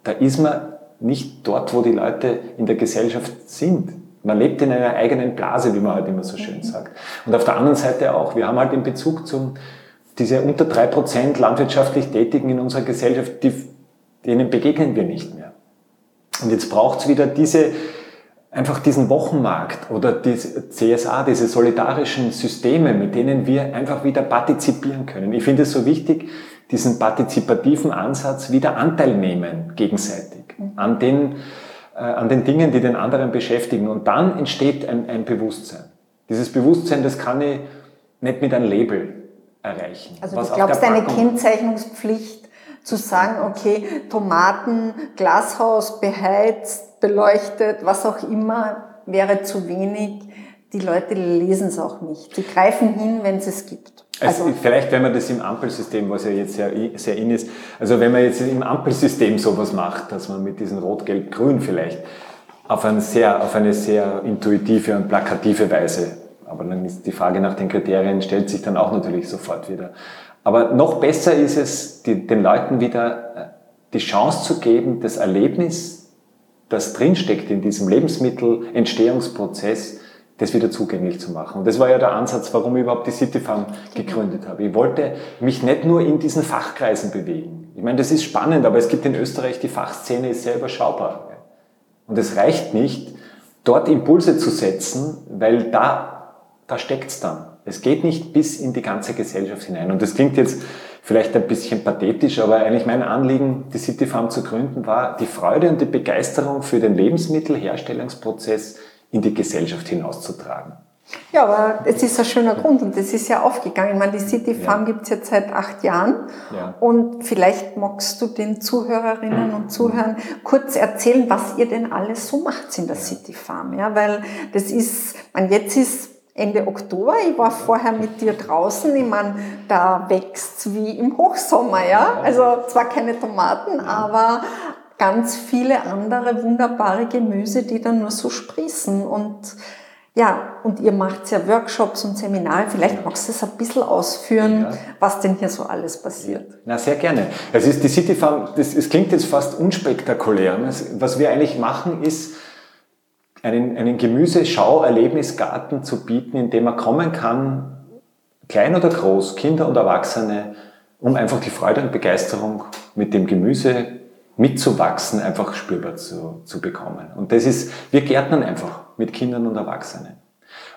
Da ist man nicht dort, wo die Leute in der Gesellschaft sind. Man lebt in einer eigenen Blase, wie man halt immer so schön mhm. sagt. Und auf der anderen Seite auch, wir haben halt in Bezug zum, diese unter drei Prozent landwirtschaftlich Tätigen in unserer Gesellschaft, die, denen begegnen wir nicht mehr. Und jetzt braucht es wieder diese, einfach diesen Wochenmarkt oder die CSA, diese solidarischen Systeme, mit denen wir einfach wieder partizipieren können. Ich finde es so wichtig, diesen partizipativen Ansatz wieder Anteil nehmen gegenseitig an den, äh, an den Dingen, die den anderen beschäftigen. Und dann entsteht ein, ein Bewusstsein. Dieses Bewusstsein, das kann ich nicht mit einem Label erreichen. Also du glaubst, eine Kennzeichnungspflicht zu sagen, okay, Tomaten, Glashaus, beheizt, beleuchtet, was auch immer, wäre zu wenig. Die Leute lesen es auch nicht. Sie greifen hin, wenn es es gibt. Also, also, vielleicht, wenn man das im Ampelsystem, was ja jetzt sehr, sehr in ist, also wenn man jetzt im Ampelsystem sowas macht, dass man mit diesen Rot, Gelb, Grün vielleicht auf, eine sehr, auf eine sehr intuitive und plakative Weise, aber dann ist die Frage nach den Kriterien, stellt sich dann auch natürlich sofort wieder. Aber noch besser ist es, die, den Leuten wieder äh, die Chance zu geben, das Erlebnis, das drinsteckt in diesem Lebensmittelentstehungsprozess, das wieder zugänglich zu machen. Und das war ja der Ansatz, warum ich überhaupt die City Farm gegründet habe. Ich wollte mich nicht nur in diesen Fachkreisen bewegen. Ich meine, das ist spannend, aber es gibt in Österreich, die Fachszene ist sehr überschaubar. Und es reicht nicht, dort Impulse zu setzen, weil da, da steckt's dann. Es geht nicht bis in die ganze Gesellschaft hinein. Und das klingt jetzt vielleicht ein bisschen pathetisch, aber eigentlich mein Anliegen, die City Farm zu gründen, war die Freude und die Begeisterung für den Lebensmittelherstellungsprozess in die Gesellschaft hinauszutragen. Ja, aber es ist ein schöner Grund und es ist ja aufgegangen. Ich meine, die City Farm ja. gibt es jetzt seit acht Jahren ja. und vielleicht magst du den Zuhörerinnen und Zuhörern kurz erzählen, was ihr denn alles so macht in der. City Farm. Ja, weil das ist, man jetzt ist Ende Oktober, ich war vorher mit dir draußen, ich meine, da wächst wie im Hochsommer, ja. Also zwar keine Tomaten, aber ganz viele andere wunderbare Gemüse, die dann nur so sprießen. Und ja, und ihr macht ja Workshops und Seminare. Vielleicht magst du es ein bisschen ausführen, ja. was denn hier so alles passiert. Na, sehr gerne. Es ist die City Farm, das, es klingt jetzt fast unspektakulär. Was wir eigentlich machen, ist, einen, einen Gemüseschau-Erlebnisgarten zu bieten, in dem man kommen kann, klein oder groß, Kinder und Erwachsene, um einfach die Freude und Begeisterung mit dem Gemüse mitzuwachsen, einfach spürbar zu, zu bekommen. Und das ist, wir gärtnern einfach mit Kindern und Erwachsenen.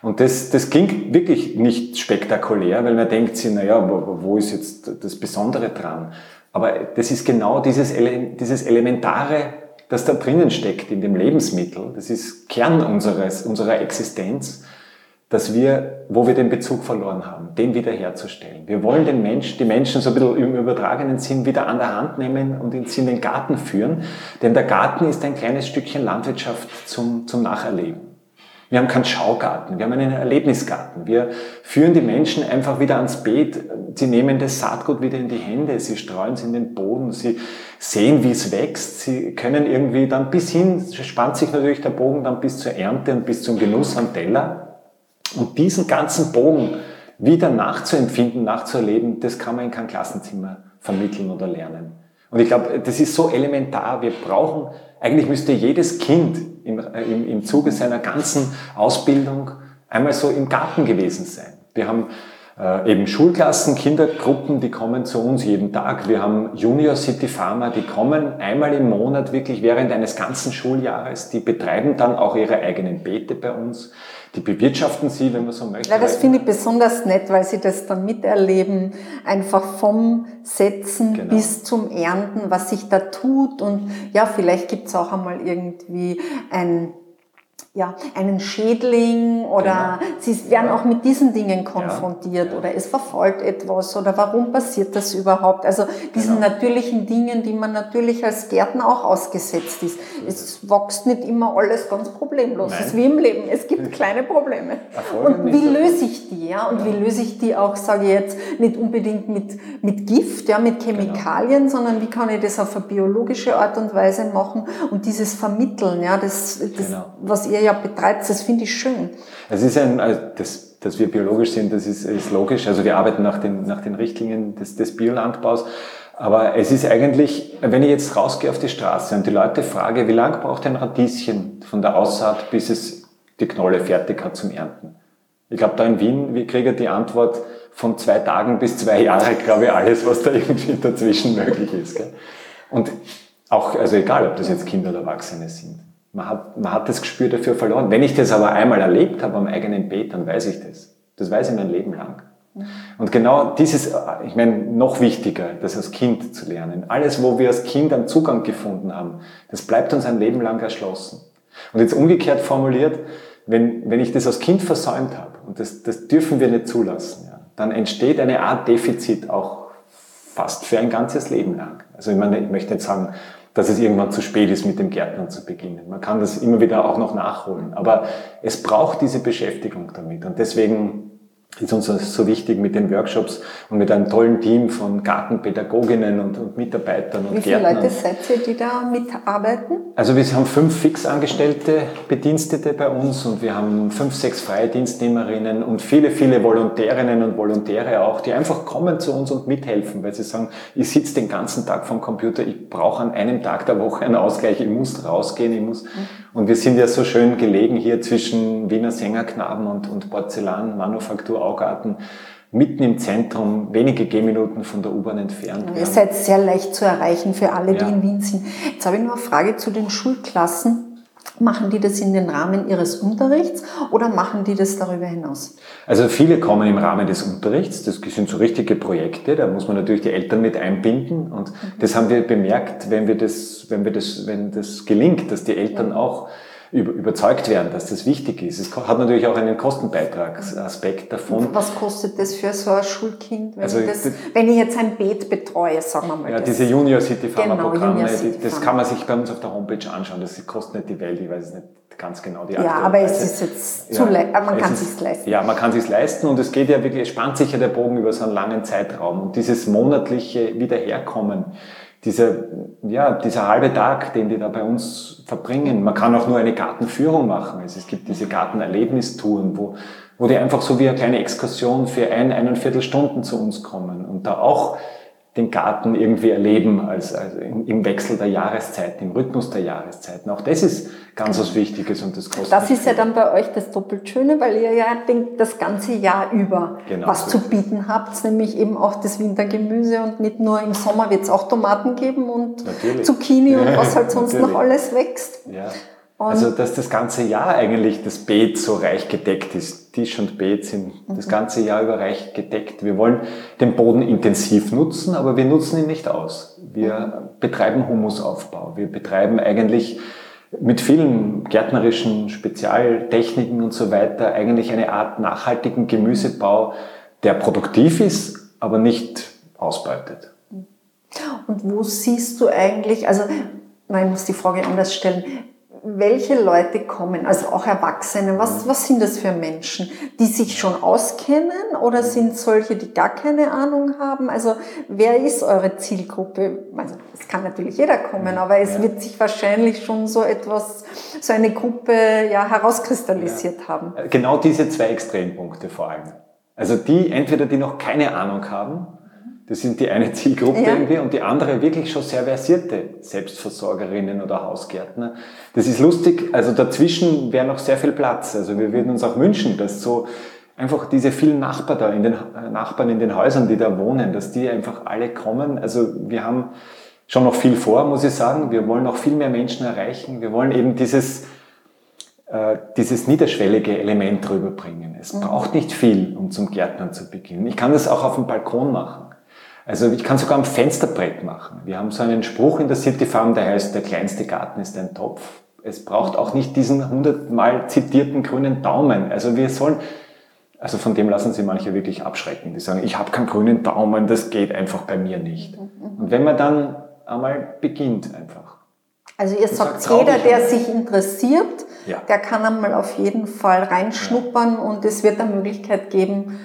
Und das, das klingt wirklich nicht spektakulär, weil man denkt sich, naja, wo, wo ist jetzt das Besondere dran? Aber das ist genau dieses, dieses Elementare, das da drinnen steckt in dem Lebensmittel. Das ist Kern unseres, unserer Existenz dass wir, wo wir den Bezug verloren haben, den wiederherzustellen. Wir wollen den Mensch, die Menschen so ein bisschen im übertragenen Sinn wieder an der Hand nehmen und in den Garten führen. Denn der Garten ist ein kleines Stückchen Landwirtschaft zum, zum Nacherleben. Wir haben keinen Schaugarten, wir haben einen Erlebnisgarten. Wir führen die Menschen einfach wieder ans Beet. Sie nehmen das Saatgut wieder in die Hände, sie streuen es in den Boden, sie sehen, wie es wächst. Sie können irgendwie dann bis hin, spannt sich natürlich der Bogen dann bis zur Ernte und bis zum Genuss am Teller. Und diesen ganzen Bogen wieder nachzuempfinden, nachzuerleben, das kann man in keinem Klassenzimmer vermitteln oder lernen. Und ich glaube, das ist so elementar. Wir brauchen, eigentlich müsste jedes Kind im, äh, im, im Zuge seiner ganzen Ausbildung einmal so im Garten gewesen sein. Wir haben äh, eben Schulklassen, Kindergruppen, die kommen zu uns jeden Tag. Wir haben Junior City Farmer, die kommen einmal im Monat wirklich während eines ganzen Schuljahres. Die betreiben dann auch ihre eigenen Beete bei uns. Die bewirtschaften sie, wenn man so möchte. Ja, das finde ich besonders nett, weil sie das dann miterleben, einfach vom Setzen genau. bis zum Ernten, was sich da tut. Und ja, vielleicht gibt es auch einmal irgendwie ein ja, einen Schädling oder genau. sie werden auch mit diesen Dingen konfrontiert ja, ja. oder es verfolgt etwas oder warum passiert das überhaupt? Also diesen genau. natürlichen Dingen, die man natürlich als Gärtner auch ausgesetzt ist. Es wächst nicht immer alles ganz problemlos. Es ist wie im Leben. Es gibt kleine Probleme. Und wie löse ich die? Ja? Und wie löse ich die auch, sage ich jetzt, nicht unbedingt mit, mit Gift, ja, mit genau. Chemikalien, genau. sondern wie kann ich das auf eine biologische Art und Weise machen und dieses Vermitteln, ja, das, das genau. was ihr ja betreibt, das finde ich schön. Es ist ein, also das, dass wir biologisch sind, das ist, ist logisch. Also wir arbeiten nach den, nach den Richtlinien des, des Biolandbaus. Aber es ist eigentlich, wenn ich jetzt rausgehe auf die Straße und die Leute frage, wie lange braucht ein Radieschen von der Aussaat, bis es die Knolle fertig hat zum Ernten? Ich glaube, da in Wien, wie kriege die Antwort von zwei Tagen bis zwei Jahre, glaube ich, alles, was da irgendwie dazwischen möglich ist. Gell? Und auch, also egal, ob das jetzt Kinder oder Erwachsene sind. Man hat, man hat das Gespür dafür verloren. Wenn ich das aber einmal erlebt habe am eigenen Bett, dann weiß ich das. Das weiß ich mein Leben lang. Und genau dieses, ich meine, noch wichtiger, das als Kind zu lernen. Alles, wo wir als Kind einen Zugang gefunden haben, das bleibt uns ein Leben lang erschlossen. Und jetzt umgekehrt formuliert, wenn, wenn ich das als Kind versäumt habe, und das, das dürfen wir nicht zulassen, ja, dann entsteht eine Art Defizit auch fast für ein ganzes Leben lang. Also ich meine, ich möchte nicht sagen, dass es irgendwann zu spät ist, mit dem Gärtnern zu beginnen. Man kann das immer wieder auch noch nachholen. Aber es braucht diese Beschäftigung damit. Und deswegen ist uns so wichtig mit den Workshops und mit einem tollen Team von Gartenpädagoginnen und, und Mitarbeitern und Wie viele Gärtnern. Leute seid ihr, die da mitarbeiten? Also wir haben fünf fixangestellte Bedienstete bei uns und wir haben fünf, sechs freie Dienstnehmerinnen und viele, viele Volontärinnen und Volontäre auch, die einfach kommen zu uns und mithelfen, weil sie sagen, ich sitze den ganzen Tag vom Computer, ich brauche an einem Tag der Woche einen Ausgleich, ich muss rausgehen, ich muss... Mhm und wir sind ja so schön gelegen hier zwischen Wiener Sängerknaben und, und Porzellanmanufaktur Augarten, mitten im Zentrum, wenige Gehminuten von der U-Bahn entfernt. Ihr seid sehr leicht zu erreichen für alle, die ja. in Wien sind. Jetzt habe ich noch eine Frage zu den Schulklassen. Machen die das in den Rahmen ihres Unterrichts oder machen die das darüber hinaus? Also viele kommen im Rahmen des Unterrichts. Das sind so richtige Projekte. Da muss man natürlich die Eltern mit einbinden. Und mhm. das haben wir bemerkt, wenn wir das, wenn wir das, wenn das gelingt, dass die Eltern auch überzeugt werden, dass das wichtig ist. Es hat natürlich auch einen Kostenbeitragsaspekt davon. Was kostet das für so ein Schulkind, wenn, also, ich, das, wenn ich jetzt ein Beet betreue, sagen wir mal? Ja, das. diese Junior City genau, Programme, City das kann man sich bei uns auf der Homepage anschauen. Das kostet nicht die Welt, ich weiß nicht ganz genau die Ja, aber es ist jetzt zu ja, man kann es sich leisten. Ja, man kann es sich leisten und es geht ja wirklich, es spannt sich ja der Bogen über so einen langen Zeitraum und dieses monatliche Wiederherkommen dieser, ja, dieser halbe Tag, den die da bei uns verbringen. Man kann auch nur eine Gartenführung machen. Also es gibt diese Gartenerlebnistouren, wo, wo die einfach so wie eine kleine Exkursion für ein, eineinviertel Stunden zu uns kommen und da auch den Garten irgendwie erleben als, als im Wechsel der Jahreszeiten, im Rhythmus der Jahreszeiten. Auch das ist ganz was Wichtiges und das kostet. Das ist ja dann bei euch das doppelt Schöne, weil ihr ja das ganze Jahr über genau, was so zu bieten habt, nämlich eben auch das Wintergemüse und nicht nur im Sommer wird es auch Tomaten geben und Natürlich. Zucchini und was halt sonst noch alles wächst. Ja. Also, dass das ganze Jahr eigentlich das Beet so reich gedeckt ist. Tisch und Beet sind das mhm. ganze Jahr über reich gedeckt. Wir wollen den Boden intensiv nutzen, aber wir nutzen ihn nicht aus. Wir mhm. betreiben Humusaufbau. Wir betreiben eigentlich mit vielen gärtnerischen Spezialtechniken und so weiter eigentlich eine Art nachhaltigen Gemüsebau, der produktiv ist, aber nicht ausbeutet. Und wo siehst du eigentlich, also nein, ich muss die Frage anders stellen, welche Leute kommen, also auch Erwachsene, was, was sind das für Menschen, die sich schon auskennen oder sind solche, die gar keine Ahnung haben? Also wer ist eure Zielgruppe? Also es kann natürlich jeder kommen, aber es ja. wird sich wahrscheinlich schon so etwas, so eine Gruppe ja, herauskristallisiert ja. haben. Genau diese zwei Extrempunkte vor allem. Also die, entweder die noch keine Ahnung haben, das sind die eine Zielgruppe ja. irgendwie und die andere wirklich schon sehr versierte Selbstversorgerinnen oder Hausgärtner. Das ist lustig, also dazwischen wäre noch sehr viel Platz. Also wir würden uns auch wünschen, dass so einfach diese vielen Nachbarn da in den, äh, Nachbarn in den Häusern, die da wohnen, dass die einfach alle kommen. Also wir haben schon noch viel vor, muss ich sagen. Wir wollen noch viel mehr Menschen erreichen. Wir wollen eben dieses, äh, dieses niederschwellige Element rüberbringen. Es mhm. braucht nicht viel, um zum Gärtnern zu beginnen. Ich kann das auch auf dem Balkon machen. Also ich kann sogar am Fensterbrett machen. Wir haben so einen Spruch in der City Farm, der heißt, der kleinste Garten ist ein Topf. Es braucht auch nicht diesen hundertmal zitierten grünen Daumen. Also wir sollen, also von dem lassen sie manche wirklich abschrecken. Die sagen, ich habe keinen grünen Daumen, das geht einfach bei mir nicht. Und wenn man dann einmal beginnt einfach. Also ihr sagt, sagt jeder, der sich interessiert, ja. der kann einmal auf jeden Fall reinschnuppern ja. und es wird eine Möglichkeit geben,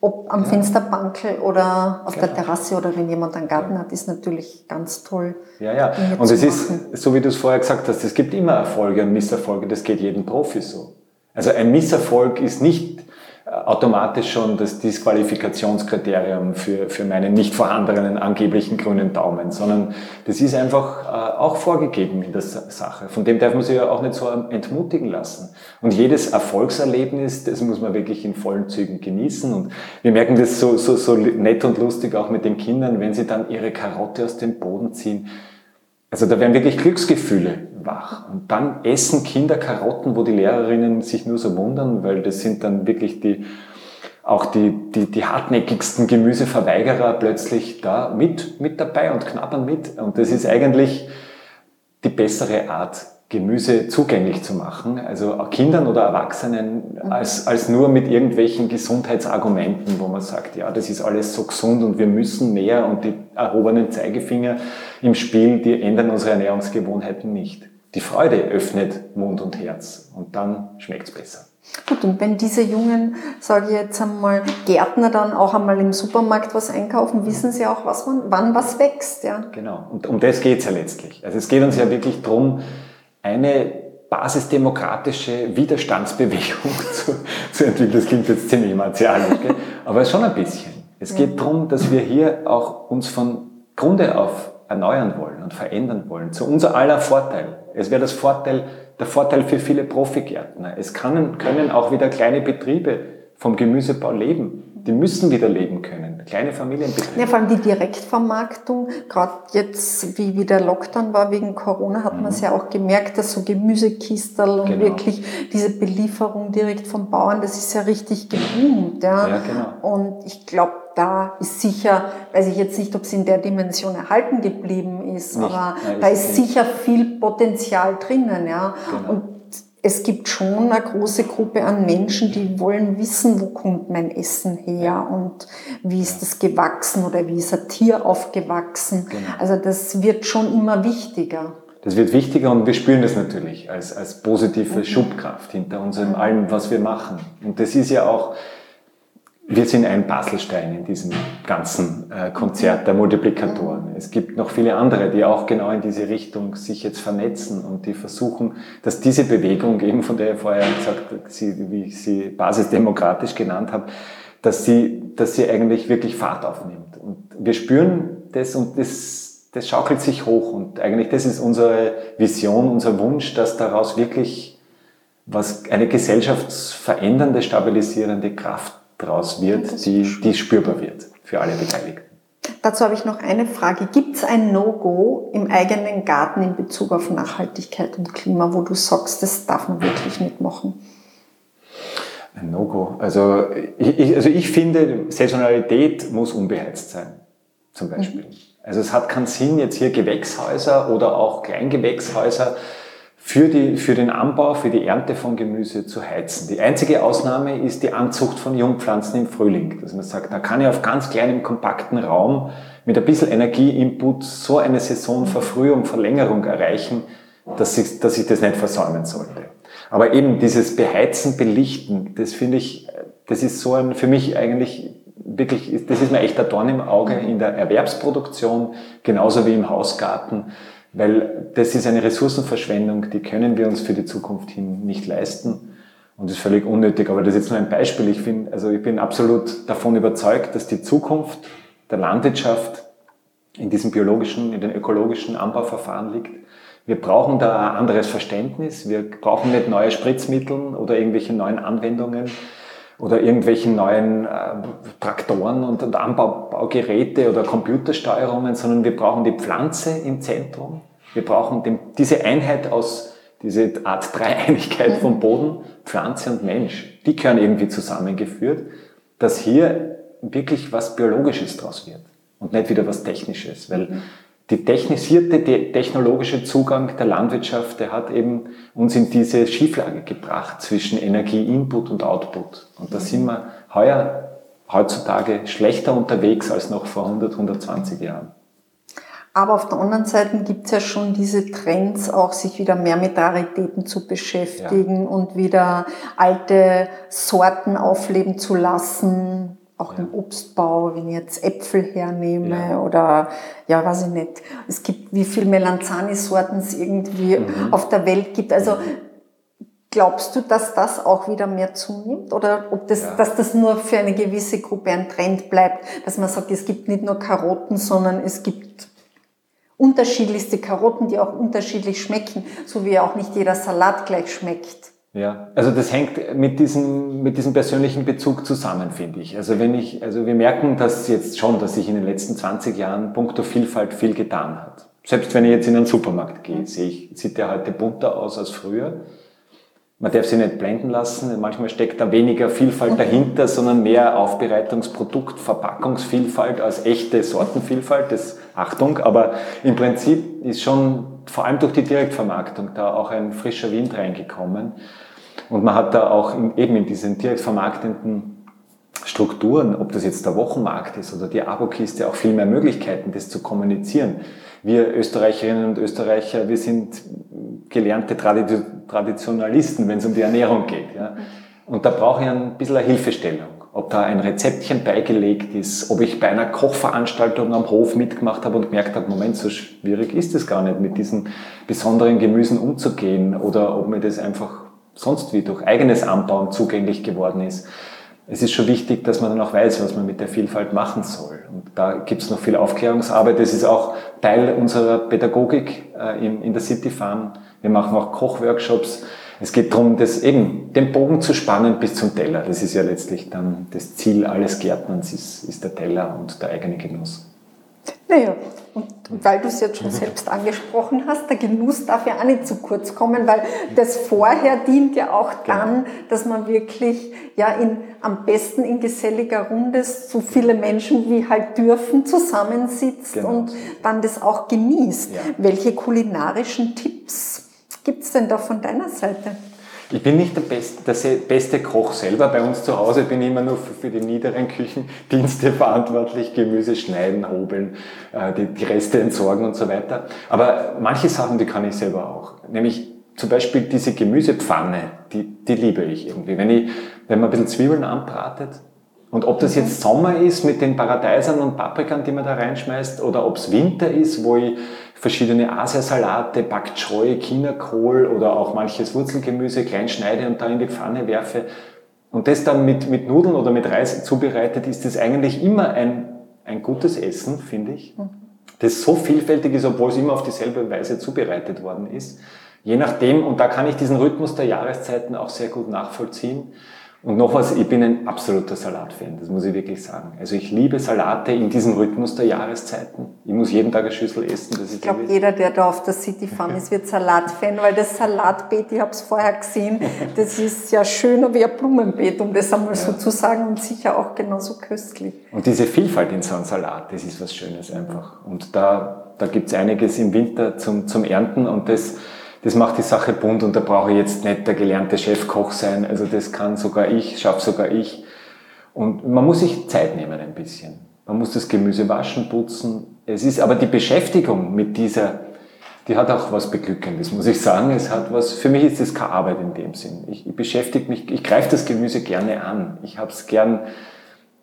ob am. Fensterbankel oder auf genau. der Terrasse oder wenn jemand einen Garten ja. hat, ist natürlich ganz toll. Ja, ja. Und es ist, so wie du es vorher gesagt hast, es gibt immer Erfolge und Misserfolge, das geht jedem Profi so. Also ein Misserfolg ist nicht automatisch schon das Disqualifikationskriterium für, für meinen nicht vorhandenen angeblichen grünen Daumen, sondern das ist einfach äh, auch vorgegeben in der Sache. Von dem darf man sich ja auch nicht so entmutigen lassen. Und jedes Erfolgserlebnis, das muss man wirklich in vollen Zügen genießen. Und wir merken das so, so, so nett und lustig auch mit den Kindern, wenn sie dann ihre Karotte aus dem Boden ziehen. Also da werden wirklich Glücksgefühle wach. Und dann essen Kinder Karotten, wo die Lehrerinnen sich nur so wundern, weil das sind dann wirklich die, auch die, die, die hartnäckigsten Gemüseverweigerer plötzlich da mit, mit dabei und knabbern mit. Und das ist eigentlich die bessere Art, Gemüse zugänglich zu machen, also Kindern oder Erwachsenen, mhm. als, als nur mit irgendwelchen Gesundheitsargumenten, wo man sagt, ja, das ist alles so gesund und wir müssen mehr und die erhobenen Zeigefinger im Spiel, die ändern unsere Ernährungsgewohnheiten nicht. Die Freude öffnet Mund und Herz und dann schmeckt's besser. Gut, und wenn diese jungen, sage ich jetzt einmal, Gärtner dann auch einmal im Supermarkt was einkaufen, wissen sie auch, was, wann was wächst. Ja? Genau, und um das geht's ja letztlich. Also es geht uns ja wirklich drum eine basisdemokratische Widerstandsbewegung zu, zu entwickeln. Das klingt jetzt ziemlich martialisch, gell? aber schon ein bisschen. Es geht darum, dass wir hier auch uns von Grunde auf erneuern wollen und verändern wollen, zu unser aller Vorteil. Es wäre das Vorteil, der Vorteil für viele Profigärtner. Es können, können auch wieder kleine Betriebe vom Gemüsebau leben. Die müssen wieder leben können. Kleine Familienbetriebe. Ja, vor allem die Direktvermarktung. Gerade jetzt, wie, wie der Lockdown war wegen Corona, hat mhm. man es ja auch gemerkt, dass so Gemüsekistel und genau. wirklich diese Belieferung direkt vom Bauern, das ist ja richtig geboomt. Ja, ja genau. Und ich glaube, da ist sicher, weiß ich jetzt nicht, ob es in der Dimension erhalten geblieben ist, nicht. aber Nein, da ist, ist sicher viel Potenzial drinnen. Ja. Genau. Und es gibt schon eine große Gruppe an Menschen, die wollen wissen, wo kommt mein Essen her und wie ist das gewachsen oder wie ist ein Tier aufgewachsen. Genau. Also das wird schon immer wichtiger. Das wird wichtiger und wir spüren das natürlich als, als positive mhm. Schubkraft hinter uns in allem, was wir machen. Und das ist ja auch, wir sind ein Baselstein in diesem ganzen äh, Konzert der Multiplikatoren. Es gibt noch viele andere, die auch genau in diese Richtung sich jetzt vernetzen und die versuchen, dass diese Bewegung, eben von der ich vorher gesagt habe, wie ich sie basisdemokratisch genannt habe, dass sie, dass sie eigentlich wirklich Fahrt aufnimmt. Und wir spüren das und das, das schaukelt sich hoch. Und eigentlich das ist unsere Vision, unser Wunsch, dass daraus wirklich was eine gesellschaftsverändernde, stabilisierende Kraft draus wird, die, die spürbar wird für alle Beteiligten. Dazu habe ich noch eine Frage. Gibt es ein No-Go im eigenen Garten in Bezug auf Nachhaltigkeit und Klima, wo du sagst, das darf man wirklich nicht machen? Ein No-Go. Also ich, also ich finde, Saisonalität muss unbeheizt sein, zum Beispiel. Mhm. Also es hat keinen Sinn, jetzt hier Gewächshäuser oder auch Kleingewächshäuser für, die, für den Anbau, für die Ernte von Gemüse zu heizen. Die einzige Ausnahme ist die Anzucht von Jungpflanzen im Frühling. Dass man sagt, da kann ich auf ganz kleinem, kompakten Raum mit ein bisschen Energieinput so eine Saisonverfrühung, Verlängerung erreichen, dass ich, dass ich das nicht versäumen sollte. Aber eben dieses Beheizen, Belichten, das finde ich, das ist so ein, für mich eigentlich wirklich, das ist mir echt der Dorn im Auge in der Erwerbsproduktion, genauso wie im Hausgarten weil das ist eine Ressourcenverschwendung, die können wir uns für die Zukunft hin nicht leisten und ist völlig unnötig. Aber das ist jetzt nur ein Beispiel. Ich finde, also ich bin absolut davon überzeugt, dass die Zukunft der Landwirtschaft in diesem biologischen, in den ökologischen Anbauverfahren liegt. Wir brauchen da ein anderes Verständnis. Wir brauchen nicht neue Spritzmittel oder irgendwelche neuen Anwendungen oder irgendwelchen neuen äh, Traktoren und, und Anbaugeräte oder Computersteuerungen, sondern wir brauchen die Pflanze im Zentrum. Wir brauchen den, diese Einheit aus, diese Art Dreieinigkeit vom Boden, Pflanze und Mensch. Die gehören irgendwie zusammengeführt, dass hier wirklich was Biologisches draus wird und nicht wieder was Technisches, weil mhm die technisierte, der technologische Zugang der Landwirtschaft, der hat eben uns in diese Schieflage gebracht zwischen Energie-Input und Output. Und da sind wir heuer, heutzutage schlechter unterwegs als noch vor 100, 120 Jahren. Aber auf der anderen Seite gibt es ja schon diese Trends, auch sich wieder mehr mit Raritäten zu beschäftigen ja. und wieder alte Sorten aufleben zu lassen auch ja. im Obstbau, wenn ich jetzt Äpfel hernehme ja. oder ja, weiß ich nicht. Es gibt, wie viel Melanzani-Sorten es irgendwie mhm. auf der Welt gibt. Also glaubst du, dass das auch wieder mehr zunimmt oder ob das, ja. dass das nur für eine gewisse Gruppe ein Trend bleibt, dass man sagt, es gibt nicht nur Karotten, sondern es gibt unterschiedlichste Karotten, die auch unterschiedlich schmecken, so wie auch nicht jeder Salat gleich schmeckt. Ja, also das hängt mit diesem, mit diesem persönlichen Bezug zusammen, finde ich. Also wenn ich, also wir merken das jetzt schon, dass sich in den letzten 20 Jahren puncto Vielfalt viel getan hat. Selbst wenn ich jetzt in einen Supermarkt gehe, sehe ich, sieht der heute bunter aus als früher. Man darf sich nicht blenden lassen. Manchmal steckt da weniger Vielfalt dahinter, sondern mehr Aufbereitungsprodukt, Verpackungsvielfalt als echte Sortenvielfalt. Das, Achtung, aber im Prinzip ist schon vor allem durch die Direktvermarktung da auch ein frischer Wind reingekommen. Und man hat da auch in, eben in diesen direkt vermarktenden Strukturen, ob das jetzt der Wochenmarkt ist oder die Abokiste, auch viel mehr Möglichkeiten, das zu kommunizieren. Wir Österreicherinnen und Österreicher, wir sind gelernte Traditionalisten, wenn es um die Ernährung geht. Ja. Und da brauche ich ein bisschen eine Hilfestellung. Ob da ein Rezeptchen beigelegt ist, ob ich bei einer Kochveranstaltung am Hof mitgemacht habe und gemerkt habe, Moment, so schwierig ist es gar nicht, mit diesen besonderen Gemüsen umzugehen oder ob mir das einfach sonst wie durch eigenes Anbauen zugänglich geworden ist. Es ist schon wichtig, dass man dann auch weiß, was man mit der Vielfalt machen soll. Und da gibt es noch viel Aufklärungsarbeit. Das ist auch Teil unserer Pädagogik äh, in, in der City Farm. Wir machen auch Kochworkshops. Es geht darum, das eben, den Bogen zu spannen bis zum Teller. Das ist ja letztlich dann das Ziel alles Gärtnerns, ist, ist der Teller und der eigene Genuss. Naja, und weil du es jetzt schon selbst angesprochen hast, der Genuss darf ja auch nicht zu kurz kommen, weil das Vorher dient ja auch genau. dann, dass man wirklich ja in, am besten in geselliger Runde so viele Menschen wie halt dürfen zusammensitzt genau. und dann das auch genießt. Ja. Welche kulinarischen Tipps gibt es denn da von deiner Seite? Ich bin nicht der beste, der beste Koch selber. Bei uns zu Hause bin ich immer nur für, für die niederen Küchendienste verantwortlich, Gemüse schneiden, hobeln, äh, die, die Reste entsorgen und so weiter. Aber manche Sachen, die kann ich selber auch. Nämlich zum Beispiel diese Gemüsepfanne, die, die liebe ich irgendwie. Wenn, ich, wenn man ein bisschen Zwiebeln anbratet, und ob das jetzt Sommer ist mit den Paradeisern und Paprikern, die man da reinschmeißt, oder ob es Winter ist, wo ich verschiedene Asiasalate, Bak Choy, Chinakohl oder auch manches Wurzelgemüse klein schneide und da in die Pfanne werfe und das dann mit, mit Nudeln oder mit Reis zubereitet, ist das eigentlich immer ein, ein gutes Essen, finde ich, das so vielfältig ist, obwohl es immer auf dieselbe Weise zubereitet worden ist. Je nachdem, und da kann ich diesen Rhythmus der Jahreszeiten auch sehr gut nachvollziehen. Und noch was, ich bin ein absoluter Salatfan, das muss ich wirklich sagen. Also ich liebe Salate in diesem Rhythmus der Jahreszeiten. Ich muss jeden Tag eine Schüssel essen. Das ich glaube, jeder, der da auf der City Farm ist, wird Salatfan, weil das Salatbeet, ich habe es vorher gesehen, das ist ja schöner wie ein Blumenbeet, um das einmal ja. so zu sagen, und sicher auch genauso köstlich. Und diese Vielfalt in so einem Salat, das ist was Schönes einfach. Und da, da gibt es einiges im Winter zum, zum Ernten und das das macht die Sache bunt und da brauche ich jetzt nicht der gelernte Chefkoch sein. Also das kann sogar ich, schaffe sogar ich. Und man muss sich Zeit nehmen ein bisschen. Man muss das Gemüse waschen, putzen. Es ist aber die Beschäftigung mit dieser, die hat auch was Beglückendes, muss ich sagen. Es hat was, für mich ist das keine Arbeit in dem Sinn. Ich, ich beschäftige mich, ich greife das Gemüse gerne an. Ich habe es gern,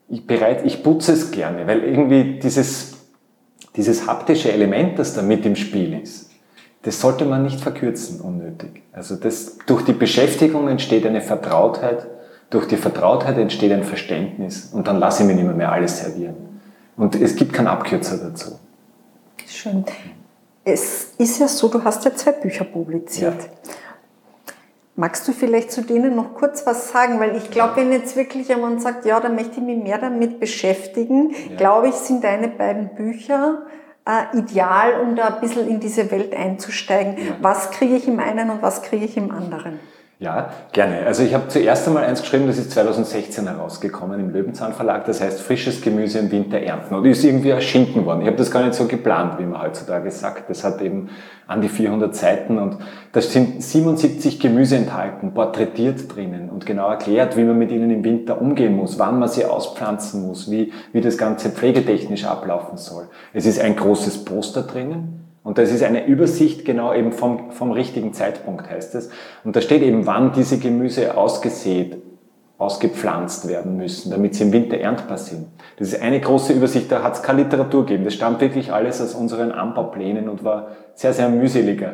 ich bereit, ich putze es gerne, weil irgendwie dieses, dieses haptische Element, das da mit im Spiel ist, das sollte man nicht verkürzen unnötig. Also das, durch die Beschäftigung entsteht eine Vertrautheit, durch die Vertrautheit entsteht ein Verständnis und dann lasse ich mir nicht mehr, mehr alles servieren. Und es gibt keinen Abkürzer dazu. Schön. Es ist ja so, du hast ja zwei Bücher publiziert. Ja. Magst du vielleicht zu denen noch kurz was sagen? Weil ich glaube, wenn jetzt wirklich jemand sagt, ja, da möchte ich mich mehr damit beschäftigen, ja. glaube ich, sind deine beiden Bücher äh, ideal, um da ein bisschen in diese Welt einzusteigen. Ja. Was kriege ich im einen und was kriege ich im anderen? Ja, gerne. Also ich habe zuerst einmal eins geschrieben, das ist 2016 herausgekommen im Löwenzahn Verlag, das heißt frisches Gemüse im Winter ernten. Und ist irgendwie erschienen worden. Ich habe das gar nicht so geplant, wie man heutzutage sagt. Das hat eben an die 400 Seiten und da sind 77 Gemüse enthalten, porträtiert drinnen und genau erklärt, wie man mit ihnen im Winter umgehen muss, wann man sie auspflanzen muss, wie, wie das Ganze pflegetechnisch ablaufen soll. Es ist ein großes Poster drinnen und das ist eine Übersicht genau eben vom, vom richtigen Zeitpunkt, heißt es. Und da steht eben, wann diese Gemüse ausgesät, ausgepflanzt werden müssen, damit sie im Winter erntbar sind. Das ist eine große Übersicht, da hat es keine Literatur gegeben. Das stammt wirklich alles aus unseren Anbauplänen und war sehr, sehr mühseliger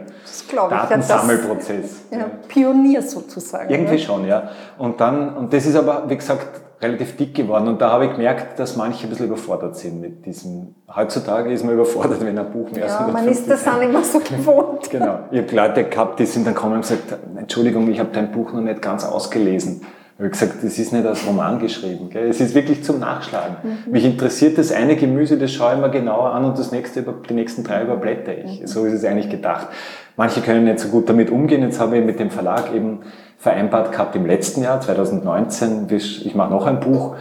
Datensammelprozess. Ja, ja, Pionier sozusagen. Irgendwie ja. schon, ja. Und dann, und das ist aber, wie gesagt, relativ dick geworden und da habe ich gemerkt, dass manche ein bisschen überfordert sind mit diesem. Heutzutage ist man überfordert, wenn ein Buch mehr Ja, man ist das auch nicht mehr so gewohnt. genau. Ich habe Leute gehabt, die sind dann gekommen und gesagt, Entschuldigung, ich habe dein Buch noch nicht ganz ausgelesen. Ich habe gesagt, das ist nicht als Roman geschrieben. Gell? Es ist wirklich zum Nachschlagen. Mhm. Mich interessiert das eine Gemüse, das schaue ich mir genauer an und das nächste, die nächsten drei überblätter ich. Mhm. So ist es eigentlich gedacht. Manche können nicht so gut damit umgehen. Jetzt habe ich mit dem Verlag eben vereinbart gehabt im letzten Jahr, 2019, ich mache noch ein Buch,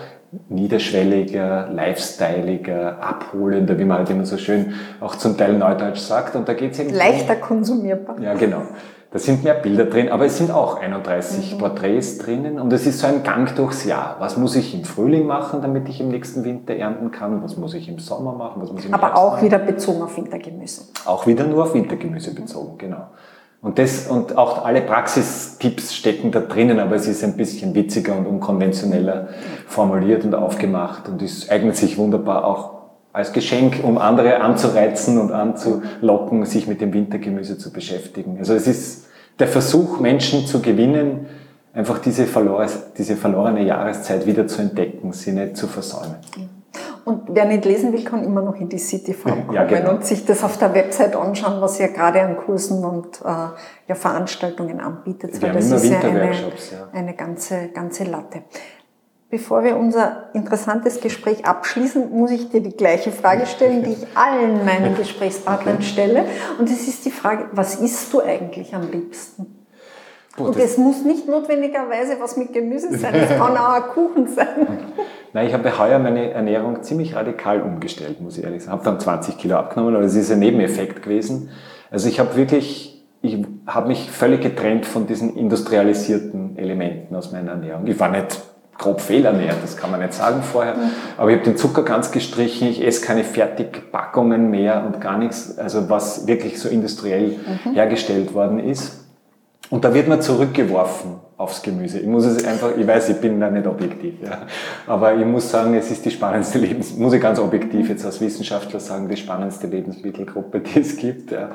niederschwelliger, lifestyleiger, abholender, wie man halt immer so schön auch zum Teil neudeutsch sagt. Und da geht es eben Leichter konsumierbar. Ja, genau. Da sind mehr Bilder drin, aber es sind auch 31 mhm. Porträts drinnen und es ist so ein Gang durchs Jahr. Was muss ich im Frühling machen, damit ich im nächsten Winter ernten kann? Was muss ich im Sommer machen? Was muss ich im aber Herbst auch machen? wieder bezogen auf Wintergemüse. Auch wieder nur auf Wintergemüse bezogen, genau. Und das, und auch alle Praxistipps stecken da drinnen, aber es ist ein bisschen witziger und unkonventioneller formuliert und aufgemacht und es eignet sich wunderbar auch als Geschenk, um andere anzureizen und anzulocken, sich mit dem Wintergemüse zu beschäftigen. Also es ist der Versuch, Menschen zu gewinnen, einfach diese, verlor diese verlorene Jahreszeit wieder zu entdecken, sie nicht zu versäumen. Und wer nicht lesen will, kann immer noch in die City Farm kommen ja, genau. und sich das auf der Website anschauen, was ihr gerade an Kursen und äh, ja, Veranstaltungen anbietet. Wir weil das ist ja eine, ja eine ganze, ganze Latte. Bevor wir unser interessantes Gespräch abschließen, muss ich dir die gleiche Frage stellen, die ich allen meinen Gesprächspartnern okay. stelle. Und es ist die Frage, was isst du eigentlich am liebsten? Gut, und es muss nicht notwendigerweise was mit Gemüse sein, es kann auch ein Kuchen sein. Nein, ich habe heuer meine Ernährung ziemlich radikal umgestellt, muss ich ehrlich sagen. Ich habe dann 20 Kilo abgenommen, aber es ist ein Nebeneffekt gewesen. Also ich habe wirklich, ich habe mich völlig getrennt von diesen industrialisierten Elementen aus meiner Ernährung. Ich war nicht grob fehlernährt, das kann man nicht sagen vorher, aber ich habe den Zucker ganz gestrichen, ich esse keine Fertigpackungen mehr und gar nichts, also was wirklich so industriell mhm. hergestellt worden ist. Und da wird man zurückgeworfen aufs Gemüse. Ich muss es einfach, ich weiß, ich bin da nicht objektiv, ja. aber ich muss sagen, es ist die spannendste Lebens, muss ich ganz objektiv jetzt als Wissenschaftler sagen, die spannendste Lebensmittelgruppe, die es gibt. Ja.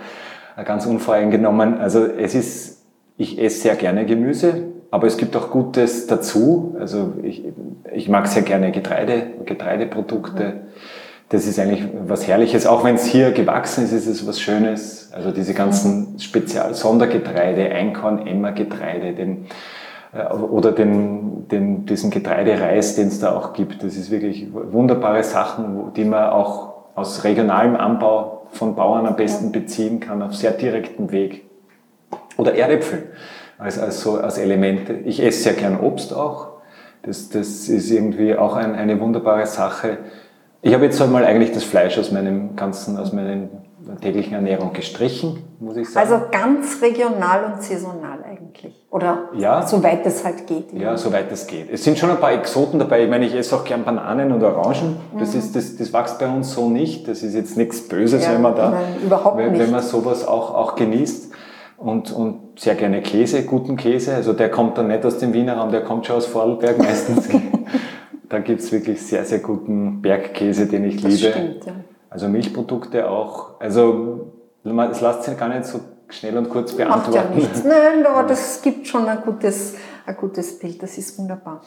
Ganz unvoreingenommen. Also es ist, ich esse sehr gerne Gemüse, aber es gibt auch Gutes dazu. Also ich, ich mag sehr gerne Getreide, Getreideprodukte. Das ist eigentlich was Herrliches. Auch wenn es hier gewachsen ist, ist es was Schönes. Also diese ganzen Spezial-Sondergetreide, Einkorn, Emmergetreide, den, äh, oder den, den, diesen Getreidereis, den es da auch gibt. Das ist wirklich wunderbare Sachen, die man auch aus regionalem Anbau von Bauern am besten beziehen kann, auf sehr direktem Weg. Oder Erdäpfel als, als, so, als Elemente. Ich esse sehr gern Obst auch. Das, das ist irgendwie auch ein, eine wunderbare Sache. Ich habe jetzt einmal eigentlich das Fleisch aus meinem ganzen, aus meiner täglichen Ernährung gestrichen, muss ich sagen. Also ganz regional und saisonal eigentlich. Oder ja, soweit es halt geht. Ja, soweit es geht. Es sind schon ein paar Exoten dabei. Ich meine, ich esse auch gern Bananen und Orangen. Das, mhm. ist, das, das wächst bei uns so nicht. Das ist jetzt nichts Böses, ja, wenn man da, nein, überhaupt wenn, nicht. wenn man sowas auch, auch genießt und, und sehr gerne Käse, guten Käse. Also der kommt dann nicht aus dem Wiener Raum, der kommt schon aus Vorarlberg meistens. da gibt's wirklich sehr, sehr guten Bergkäse, den ich das liebe. Stimmt, ja. Also Milchprodukte auch. Also es lässt sich gar nicht so schnell und kurz beantworten. Macht ja nichts. Nein, aber das gibt schon ein gutes, ein gutes Bild. Das ist wunderbar.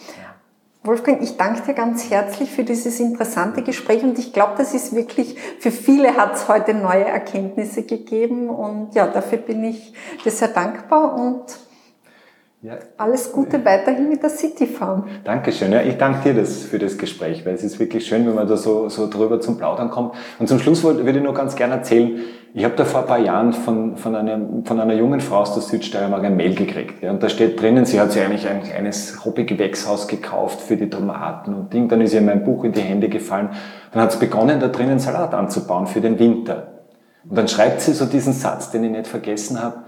Wolfgang, ich danke dir ganz herzlich für dieses interessante Gespräch und ich glaube, das ist wirklich, für viele hat es heute neue Erkenntnisse gegeben und ja, dafür bin ich dir sehr dankbar und ja. alles Gute weiterhin mit der City Farm. Dankeschön. Ja, ich danke dir das, für das Gespräch, weil es ist wirklich schön, wenn man da so, so drüber zum Plaudern kommt. Und zum Schluss würde ich nur ganz gerne erzählen, ich habe da vor ein paar Jahren von, von, einem, von einer jungen Frau aus der Südsteiermark ein Mail gekriegt. Ja, und da steht drinnen, sie hat sich eigentlich ein kleines Hobbygewächshaus gekauft für die Tomaten und Ding. Dann ist ihr mein Buch in die Hände gefallen. Dann hat sie begonnen, da drinnen Salat anzubauen für den Winter. Und dann schreibt sie so diesen Satz, den ich nicht vergessen habe.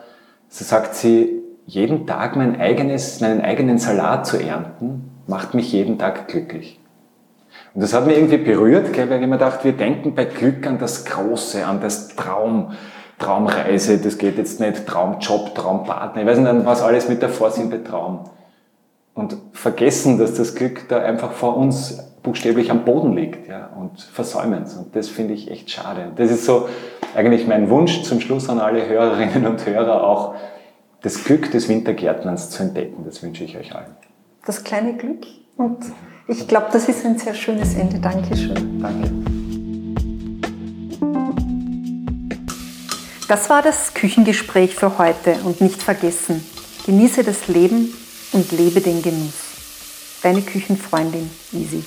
So sagt sie, jeden Tag mein eigenes, meinen eigenen Salat zu ernten, macht mich jeden Tag glücklich. Und das hat mich irgendwie berührt, gell, weil ich mir dachte, wir denken bei Glück an das Große, an das Traum, Traumreise, das geht jetzt nicht, Traumjob, Traumpartner, ich weiß nicht, was alles mit davor sind bei Traum. Und vergessen, dass das Glück da einfach vor uns buchstäblich am Boden liegt, ja, und versäumen es. Und das finde ich echt schade. Das ist so eigentlich mein Wunsch zum Schluss an alle Hörerinnen und Hörer auch, das Glück des Wintergärtnerns zu entdecken. Das wünsche ich euch allen. Das kleine Glück und ich glaube, das ist ein sehr schönes Ende. Dankeschön. Danke. Das war das Küchengespräch für heute und nicht vergessen, genieße das Leben und lebe den Genuss. Deine Küchenfreundin Easy.